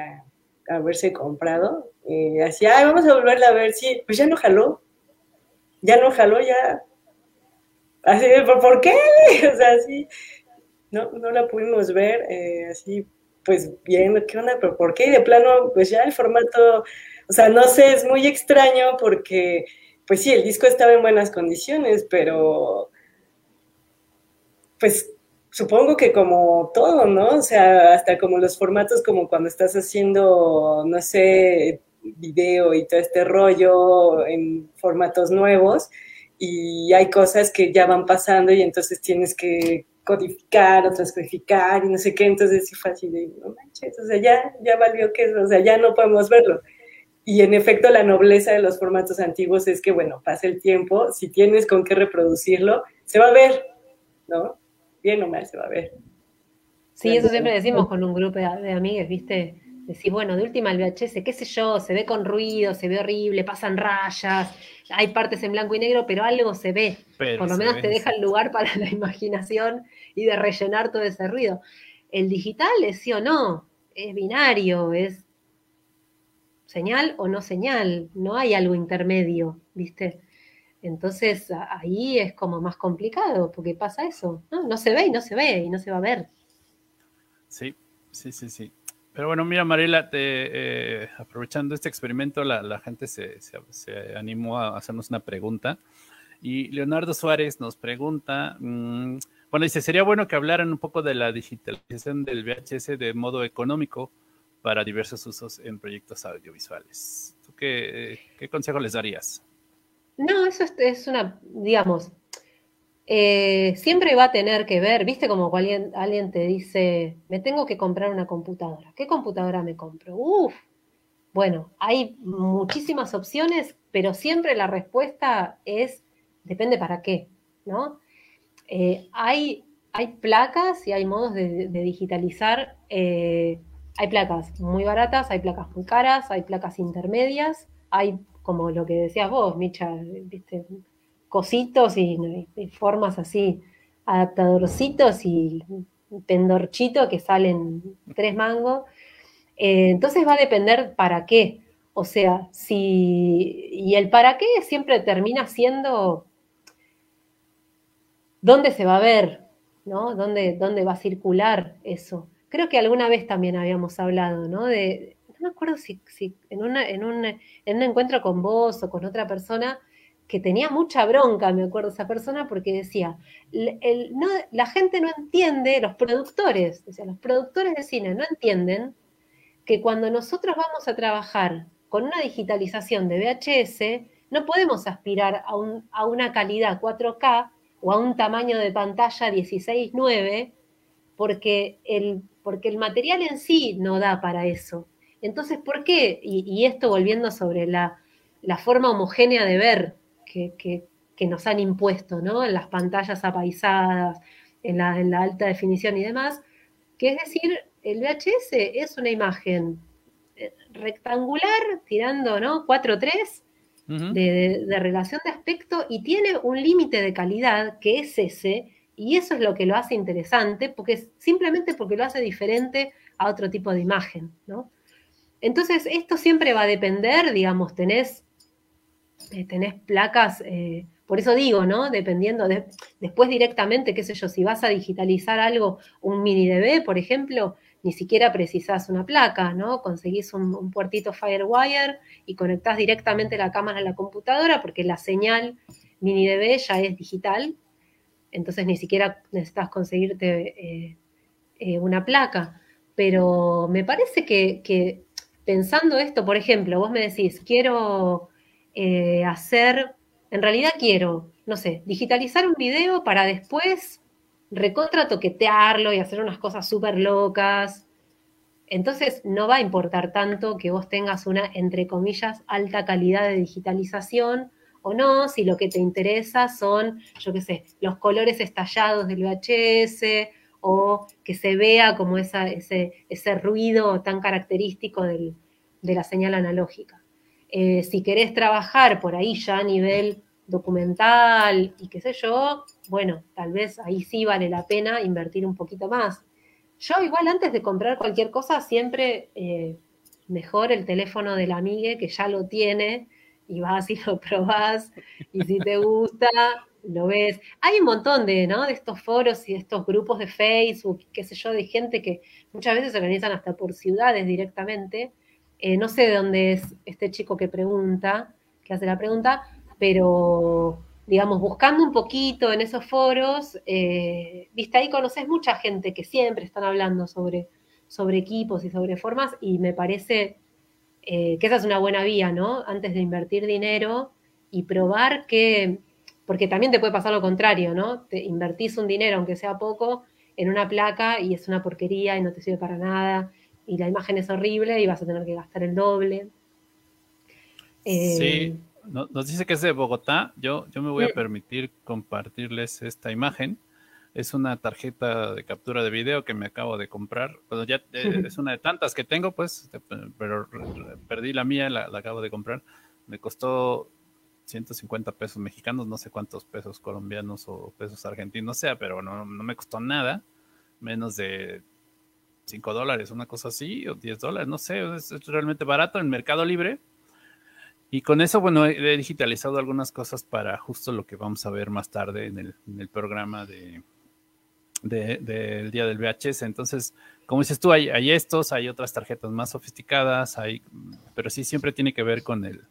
haberse comprado. Y así, ay, vamos a volverla a ver, sí, pues ya no jaló, ya no jaló, ya. Así, ¿por qué? [LAUGHS] O sea, sí no, no la pudimos ver eh, así, pues bien, ¿qué onda? ¿Pero por qué? De plano, pues ya el formato, o sea, no sé, es muy extraño porque, pues sí, el disco estaba en buenas condiciones, pero pues supongo que como todo, ¿no? O sea, hasta como los formatos, como cuando estás haciendo, no sé, video y todo este rollo en formatos nuevos y hay cosas que ya van pasando y entonces tienes que codificar o transcodificar y no sé qué, entonces sí fue así de, no manches, o sea, ya, ya valió que eso, o sea, ya no podemos verlo. Y en efecto, la nobleza de los formatos antiguos es que, bueno, pasa el tiempo, si tienes con qué reproducirlo, se va a ver, ¿no? Bien o mal se va a ver. Sí, eso siempre decimos con un grupo de, de amigas, ¿viste? Decís, bueno, de última el VHS, qué sé yo, se ve con ruido, se ve horrible, pasan rayas, hay partes en blanco y negro, pero algo se ve. Por lo menos te deja el lugar para la [LAUGHS] imaginación y de rellenar todo ese ruido. El digital es sí o no, es binario, es señal o no señal, no hay algo intermedio, ¿viste? Entonces ahí es como más complicado, porque pasa eso, ¿no? No se ve y no se ve y no se va a ver. Sí, sí, sí, sí. Pero bueno, mira, Mariela, eh, aprovechando este experimento, la, gente se, animó a hacernos una pregunta. Y Leonardo Suárez nos pregunta, mm, bueno, dice, sería bueno que hablaran un poco de la digitalización del VHS de modo económico para diversos usos en proyectos audiovisuales. ¿Tú qué consejo les darías? No, eso es, una, digamos, eh, siempre va a tener que ver, viste como alguien, alguien te dice, me tengo que comprar una computadora. ¿Qué computadora me compro? Uf, bueno, hay muchísimas opciones, pero siempre la respuesta es, depende para qué, ¿no? Eh, hay, hay placas y hay modos de, digitalizar. Eh, hay placas muy baratas, hay placas muy caras, hay placas intermedias, hay, como lo que decías vos, Micha, ¿viste? Cositos y, formas así, adaptadorcitos y pendorchito que salen tres mangos. Eh, entonces va a depender para qué. O sea, si. Y el para qué siempre termina siendo dónde se va a ver, ¿no? ¿Dónde, dónde va a circular eso? Creo que alguna vez también habíamos hablado, ¿no? De, no me acuerdo si, en, una, en, un, en un encuentro con vos o con otra persona, que tenía mucha bronca, me acuerdo esa persona, porque decía, la gente no entiende, los productores, o sea, los productores de cine no entienden que cuando nosotros vamos a trabajar con una digitalización de VHS, no podemos aspirar a, un, a una calidad 4K o a un tamaño de pantalla 16.9, porque el, material en sí no da para eso. Entonces, ¿por qué? Y, esto volviendo sobre la forma homogénea de ver que, nos han impuesto, ¿no? En las pantallas apaisadas, en la, en la alta definición y demás, que es decir, el VHS es una imagen eh, rectangular, tirando, ¿no? 4-3 de, de, relación de aspecto y tiene un límite de calidad que es ese, y eso es lo que lo hace interesante, porque simplemente porque lo hace diferente a otro tipo de imagen, ¿no? Entonces, esto siempre va a depender, digamos, tenés eh, tenés placas, eh, por eso digo, ¿no? Dependiendo, de, después directamente, qué sé yo, si vas a digitalizar algo, un mini DB, por ejemplo, ni siquiera precisás una placa, ¿no? Conseguís un, puertito Firewire y conectás directamente la cámara a la computadora porque la señal mini DB ya es digital, entonces ni siquiera necesitas conseguirte eh, una placa. Pero me parece que, que pensando esto, por ejemplo, vos me decís, quiero eh, hacer, en realidad quiero, no sé, digitalizar un video para después recontra toquetearlo y hacer unas cosas súper locas. Entonces no va a importar tanto que vos tengas una, entre comillas, alta calidad de digitalización o no, si lo que te interesa son, yo qué sé, los colores estallados del VHS o que se vea como esa, ese, ese ruido tan característico de la señal analógica. Eh, si querés trabajar por ahí ya a nivel documental y qué sé yo, bueno, tal vez ahí sí vale la pena invertir un poquito más. Yo igual antes de comprar cualquier cosa, siempre eh, mejor el teléfono del amigue que ya lo tiene y vas y lo [LAUGHS] probás y si te gusta, lo ves. Hay un montón de, ¿no? de estos foros y de estos grupos de Facebook, qué sé yo, de gente que muchas veces se organizan hasta por ciudades directamente eh, no sé de dónde es este chico que pregunta, que hace la pregunta, pero digamos, buscando un poquito en esos foros, eh, viste, ahí conoces mucha gente que siempre están hablando sobre, sobre equipos y sobre formas, y me parece eh, que esa es una buena vía, ¿no? Antes de invertir dinero y probar que, porque también te puede pasar lo contrario, ¿no? Te invertís un dinero, aunque sea poco, en una placa y es una porquería y no te sirve para nada y la imagen es horrible y vas a tener que gastar el doble. sí, eh, nos dice que es de Bogotá. Yo, yo me voy a permitir compartirles esta imagen. Es una tarjeta de captura de video que me acabo de comprar. Bueno, ya eh, es una de tantas que tengo, pues, pero perdí la mía, la, acabo de comprar. Me costó 150 pesos mexicanos, no sé cuántos pesos colombianos o pesos argentinos sea, pero no, no me costó nada, menos de 5 dólares, una cosa así, o 10 dólares, no sé, es, realmente barato en Mercado Libre. Y con eso, bueno, he, digitalizado algunas cosas para justo lo que vamos a ver más tarde en el, programa de, del día del VHS. Entonces, como dices tú, hay, hay, estos, hay otras tarjetas más sofisticadas, hay, pero sí siempre tiene que ver con el,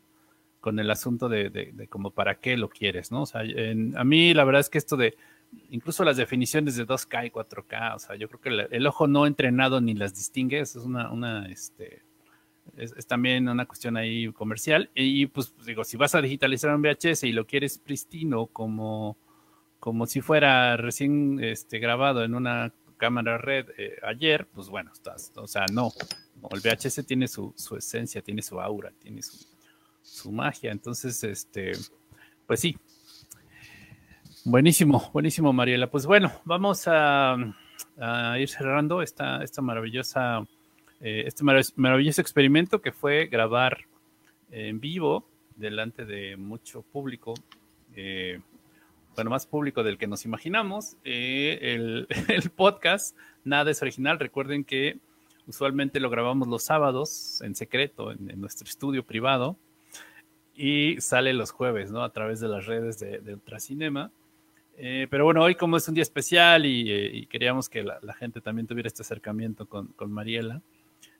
con el asunto de, de, como para qué lo quieres, ¿no? O sea, a mí la verdad es que esto de incluso las definiciones de 2K y 4K, o sea, yo creo que el, ojo no entrenado ni las distingue, eso es una, una este, es, también una cuestión ahí comercial. Y pues digo, si vas a digitalizar un VHS y lo quieres pristino como, como si fuera recién este, grabado en una cámara red eh, ayer, pues bueno, estás, o sea, no. El VHS tiene su, esencia, tiene su aura, tiene su, magia. Entonces, este, pues sí. Buenísimo, buenísimo, Mariela. Pues bueno, vamos a, ir cerrando esta, esta maravillosa, eh, este maravilloso experimento que fue grabar en vivo delante de mucho público. Eh, bueno, más público del que nos imaginamos. Eh, el, [LAUGHS] podcast, nada es original. Recuerden que usualmente lo grabamos los sábados en secreto en, nuestro estudio privado y sale los jueves, ¿no? A través de las redes de, Ultracinema. Eh, pero bueno, hoy como es un día especial y, eh, queríamos que la, gente también tuviera este acercamiento con, Mariela,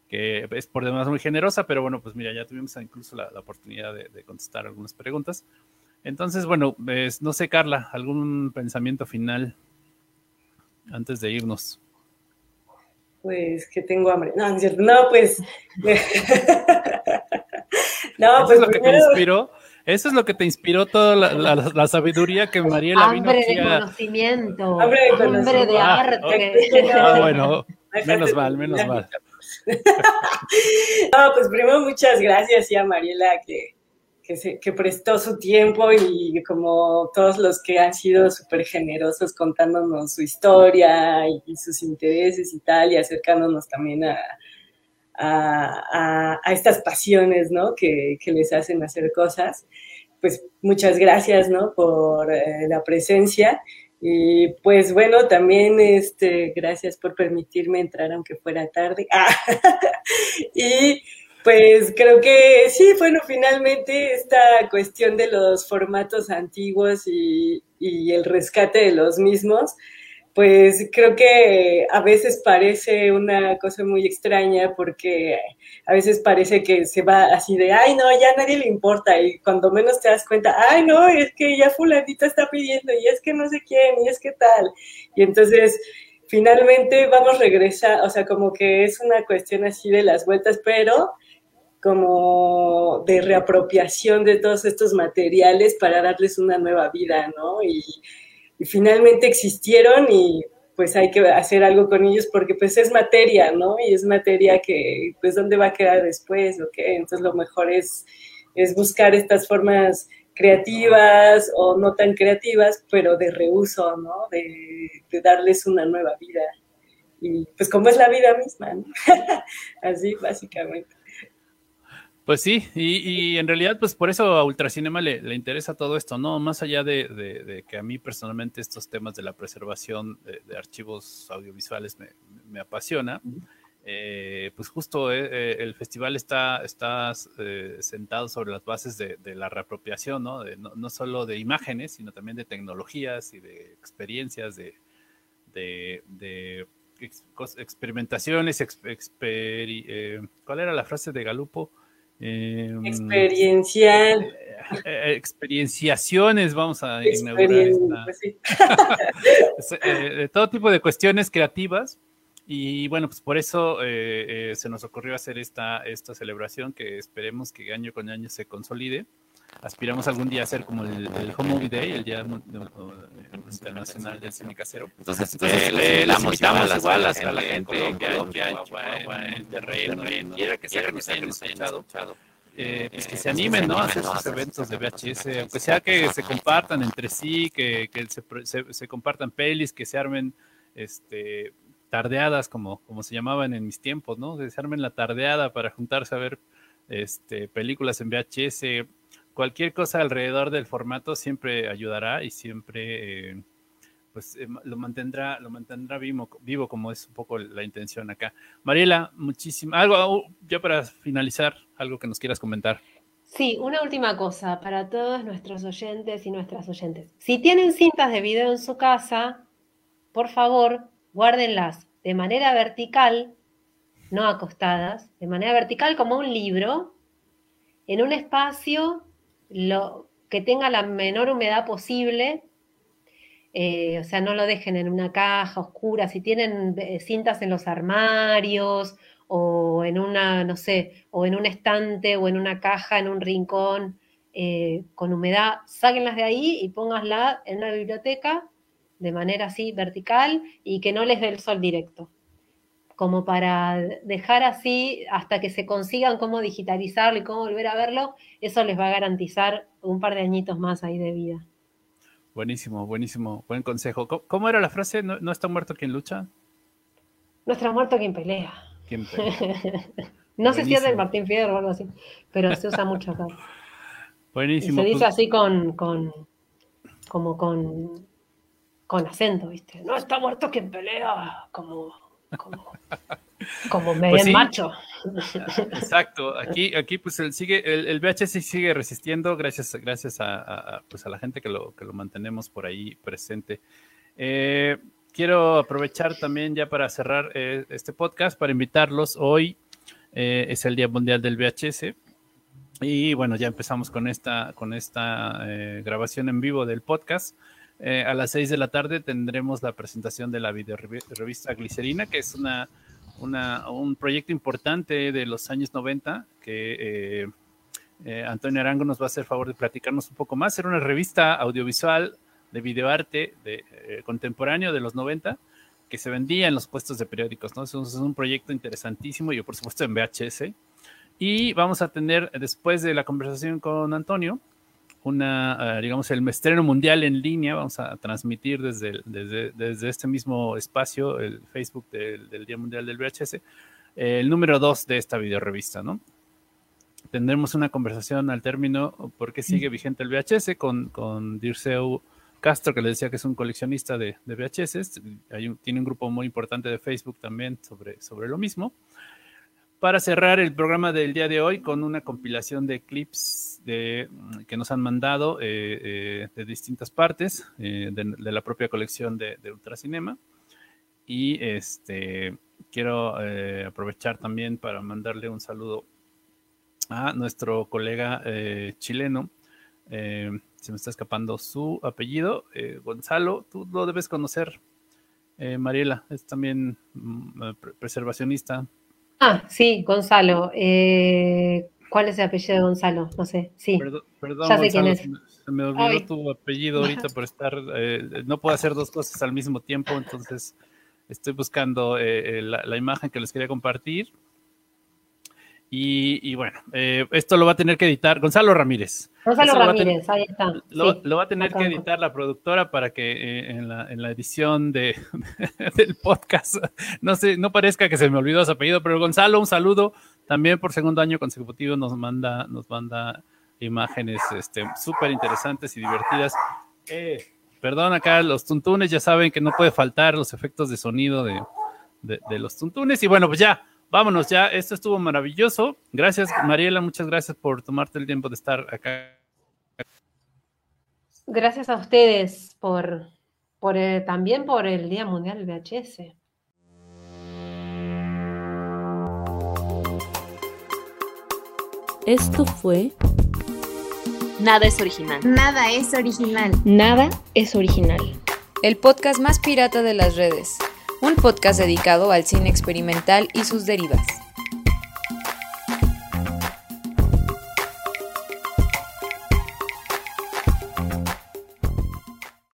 que es por demás muy generosa, pero bueno, pues mira, ya tuvimos incluso la, oportunidad de, contestar algunas preguntas. Entonces, bueno, no sé, Carla, ¿algún pensamiento final antes de irnos? Pues que tengo hambre. No, no pues. [LAUGHS] no, pues. Es lo que te inspiró. Eso es lo que te inspiró toda la, sabiduría que Mariela vino aquí de conocimiento. Hambre de conocimiento. Hambre de ah, arte. Ah, bueno, menos mal, menos mal. [LAUGHS] no, pues primero muchas gracias y a Mariela que que, prestó su tiempo y como todos los que han sido súper generosos contándonos su historia y, sus intereses y tal, y acercándonos también a, a, estas pasiones, ¿no? Que, les hacen hacer cosas. Pues muchas gracias, ¿no? Por eh, la presencia. Y pues bueno, también este, gracias por permitirme entrar aunque fuera tarde. [LAUGHS] y pues creo que sí, bueno, finalmente esta cuestión de los formatos antiguos y, el rescate de los mismos, pues creo que a veces parece una cosa muy extraña porque a veces parece que se va así de, ay, no, ya nadie le importa y cuando menos te das cuenta, ay, no, es que ya fulanita está pidiendo y es que no sé quién y es que tal. Y entonces finalmente vamos a regresar, o sea, como que es una cuestión así de las vueltas, pero como de reapropiación de todos estos materiales para darles una nueva vida, ¿no? Y, finalmente existieron y pues hay que hacer algo con ellos porque pues es materia, ¿no? Y es materia que pues dónde va a quedar después, ¿ok? Entonces lo mejor es, es buscar estas formas creativas o no tan creativas, pero de reuso, ¿no? De, de darles una nueva vida. Y pues como es la vida misma, ¿no? [LAUGHS] Así básicamente. Pues sí, y, en realidad, pues por eso a Ultracinema le, le interesa todo esto, ¿no? Más allá de, que a mí personalmente estos temas de la preservación de, archivos audiovisuales me, apasiona, eh, pues justo eh, eh, el festival está, está sentado sobre las bases de, la reapropiación, ¿no? ¿no? ¿no? solo de imágenes, sino también de tecnologías y de experiencias, de, experimentaciones, ¿cuál era la frase de Galupo? Em, Experiencial. Eh, eh, experienciaciones, vamos a inaugurar. Pues [LAUGHS] eh, de todo tipo de cuestiones creativas. Y bueno, pues por eso se nos ocurrió hacer esta, esta celebración que esperemos que año con año se consolide. Aspiramos algún día a hacer como el, Home Movie Day, el Día Internacional del Cine Casero. Entonces, entonces le, la mostramos igual a la gente en terreno, quiera que sea que nos hayan escuchado. Eh, pues que se animen ¿no? a hacer sus eventos de VHS, aunque sea que se compartan entre sí, que, que se, se, se, compartan pelis, que se armen este, tardeadas, como, como se llamaban en mis tiempos, ¿no? Que se armen la tardeada para juntarse a ver este, películas en VHS, cualquier cosa alrededor del formato siempre ayudará y siempre eh, pues eh, lo mantendrá, lo mantendrá vivo, vivo, como es un poco la intención acá. Mariela, muchísimo. Algo ya para finalizar, algo que nos quieras comentar. Sí, una última cosa para todos nuestros oyentes y nuestras oyentes. Si tienen cintas de video en su casa, por favor, guárdenlas de manera vertical, no acostadas, de manera vertical como un libro, en un espacio lo, que tenga la menor humedad posible, eh, o sea, no lo dejen en una caja oscura, si tienen eh, cintas en los armarios o en una, no sé, o en un estante o en una caja, en un rincón, eh, con humedad, sáquenlas de ahí y póngasla en una biblioteca de manera así vertical y que no les dé el sol directo como para dejar así hasta que se consigan cómo digitalizarlo y cómo volver a verlo, eso les va a garantizar un par de añitos más ahí de vida. Buenísimo, buenísimo, buen consejo. ¿Cómo, era la frase? ¿No, está muerto quien lucha? No está muerto quien pelea. [LAUGHS] no sé si es del Martín Fierro o algo así, pero se usa mucho acá. Buenísimo. se dice así con, con, como con, con acento, ¿viste? No está muerto quien pelea, como como, como medio pues macho. Exacto, aquí, aquí pues el, sigue, el, VHS sigue resistiendo gracias, gracias a, pues a la gente que lo, que lo mantenemos por ahí presente. Eh, quiero aprovechar también ya para cerrar eh, este podcast para invitarlos. Hoy eh, es el Día Mundial del VHS. Y bueno, ya empezamos con esta, con esta grabación en vivo del podcast. Eh, a las 6 de la tarde tendremos la presentación de la revista Glicerina, que es un proyecto importante de los años 90 que eh, eh, Antonio Arango nos va a hacer favor de platicarnos un poco más. Era una revista audiovisual de videoarte de, contemporáneo de los 90 que se vendía en los puestos de periódicos. ¿no? Es un proyecto interesantísimo, yo por supuesto en VHS. Y vamos a tener, después de la conversación con Antonio, una, eh, digamos, el estreno mundial en línea. Vamos a transmitir desde, desde, este mismo espacio, el Facebook del, Día Mundial del VHS, eh, el número 2 de esta videorevista, ¿no? Tendremos una conversación al término, porque sigue vigente el VHS, con, con Dirceu Castro, que le decía que es un coleccionista de, de VHS. Hay tiene un grupo muy importante de Facebook también sobre, sobre lo mismo para cerrar el programa del día de hoy con una compilación de clips de, que nos han mandado eh, eh, de distintas partes eh, de, la propia colección de, Ultracinema. Y este, quiero aprovechar también para mandarle un saludo a nuestro colega chileno. se me está escapando su apellido, Gonzalo, tú lo debes conocer. Mariela es también mm, preservacionista, Ah, sí, Gonzalo. Eh, ¿Cuál es el apellido de Gonzalo? No sé, sí. Perdón, ya sé quién es. Se me olvidó tu apellido ahorita por estar, eh, no puedo hacer dos cosas al mismo tiempo, entonces estoy buscando eh, la, imagen que les quería compartir. Y, bueno, esto lo va a tener que editar Gonzalo Ramírez. Gonzalo Ramírez, ahí está. Lo, va a tener que editar la productora para que eh, en, la, en, la, edición de, [LAUGHS] del podcast no, sé, no parezca que se me olvidó su apellido, pero Gonzalo, un saludo. También por segundo año consecutivo nos manda, nos manda imágenes súper este, interesantes y divertidas. Eh, perdón, acá los tuntunes ya saben que no puede faltar los efectos de sonido de, de, de los tuntunes. Y bueno, pues ya, vámonos ya. Esto estuvo maravilloso. Gracias, Mariela, muchas gracias por tomarte el tiempo de estar acá Gracias a ustedes por, por eh, también por el Día Mundial del VHS. Esto fue Nada es original. Nada es original. Nada es original. El podcast más pirata de las redes. Un podcast dedicado al cine experimental y sus derivas.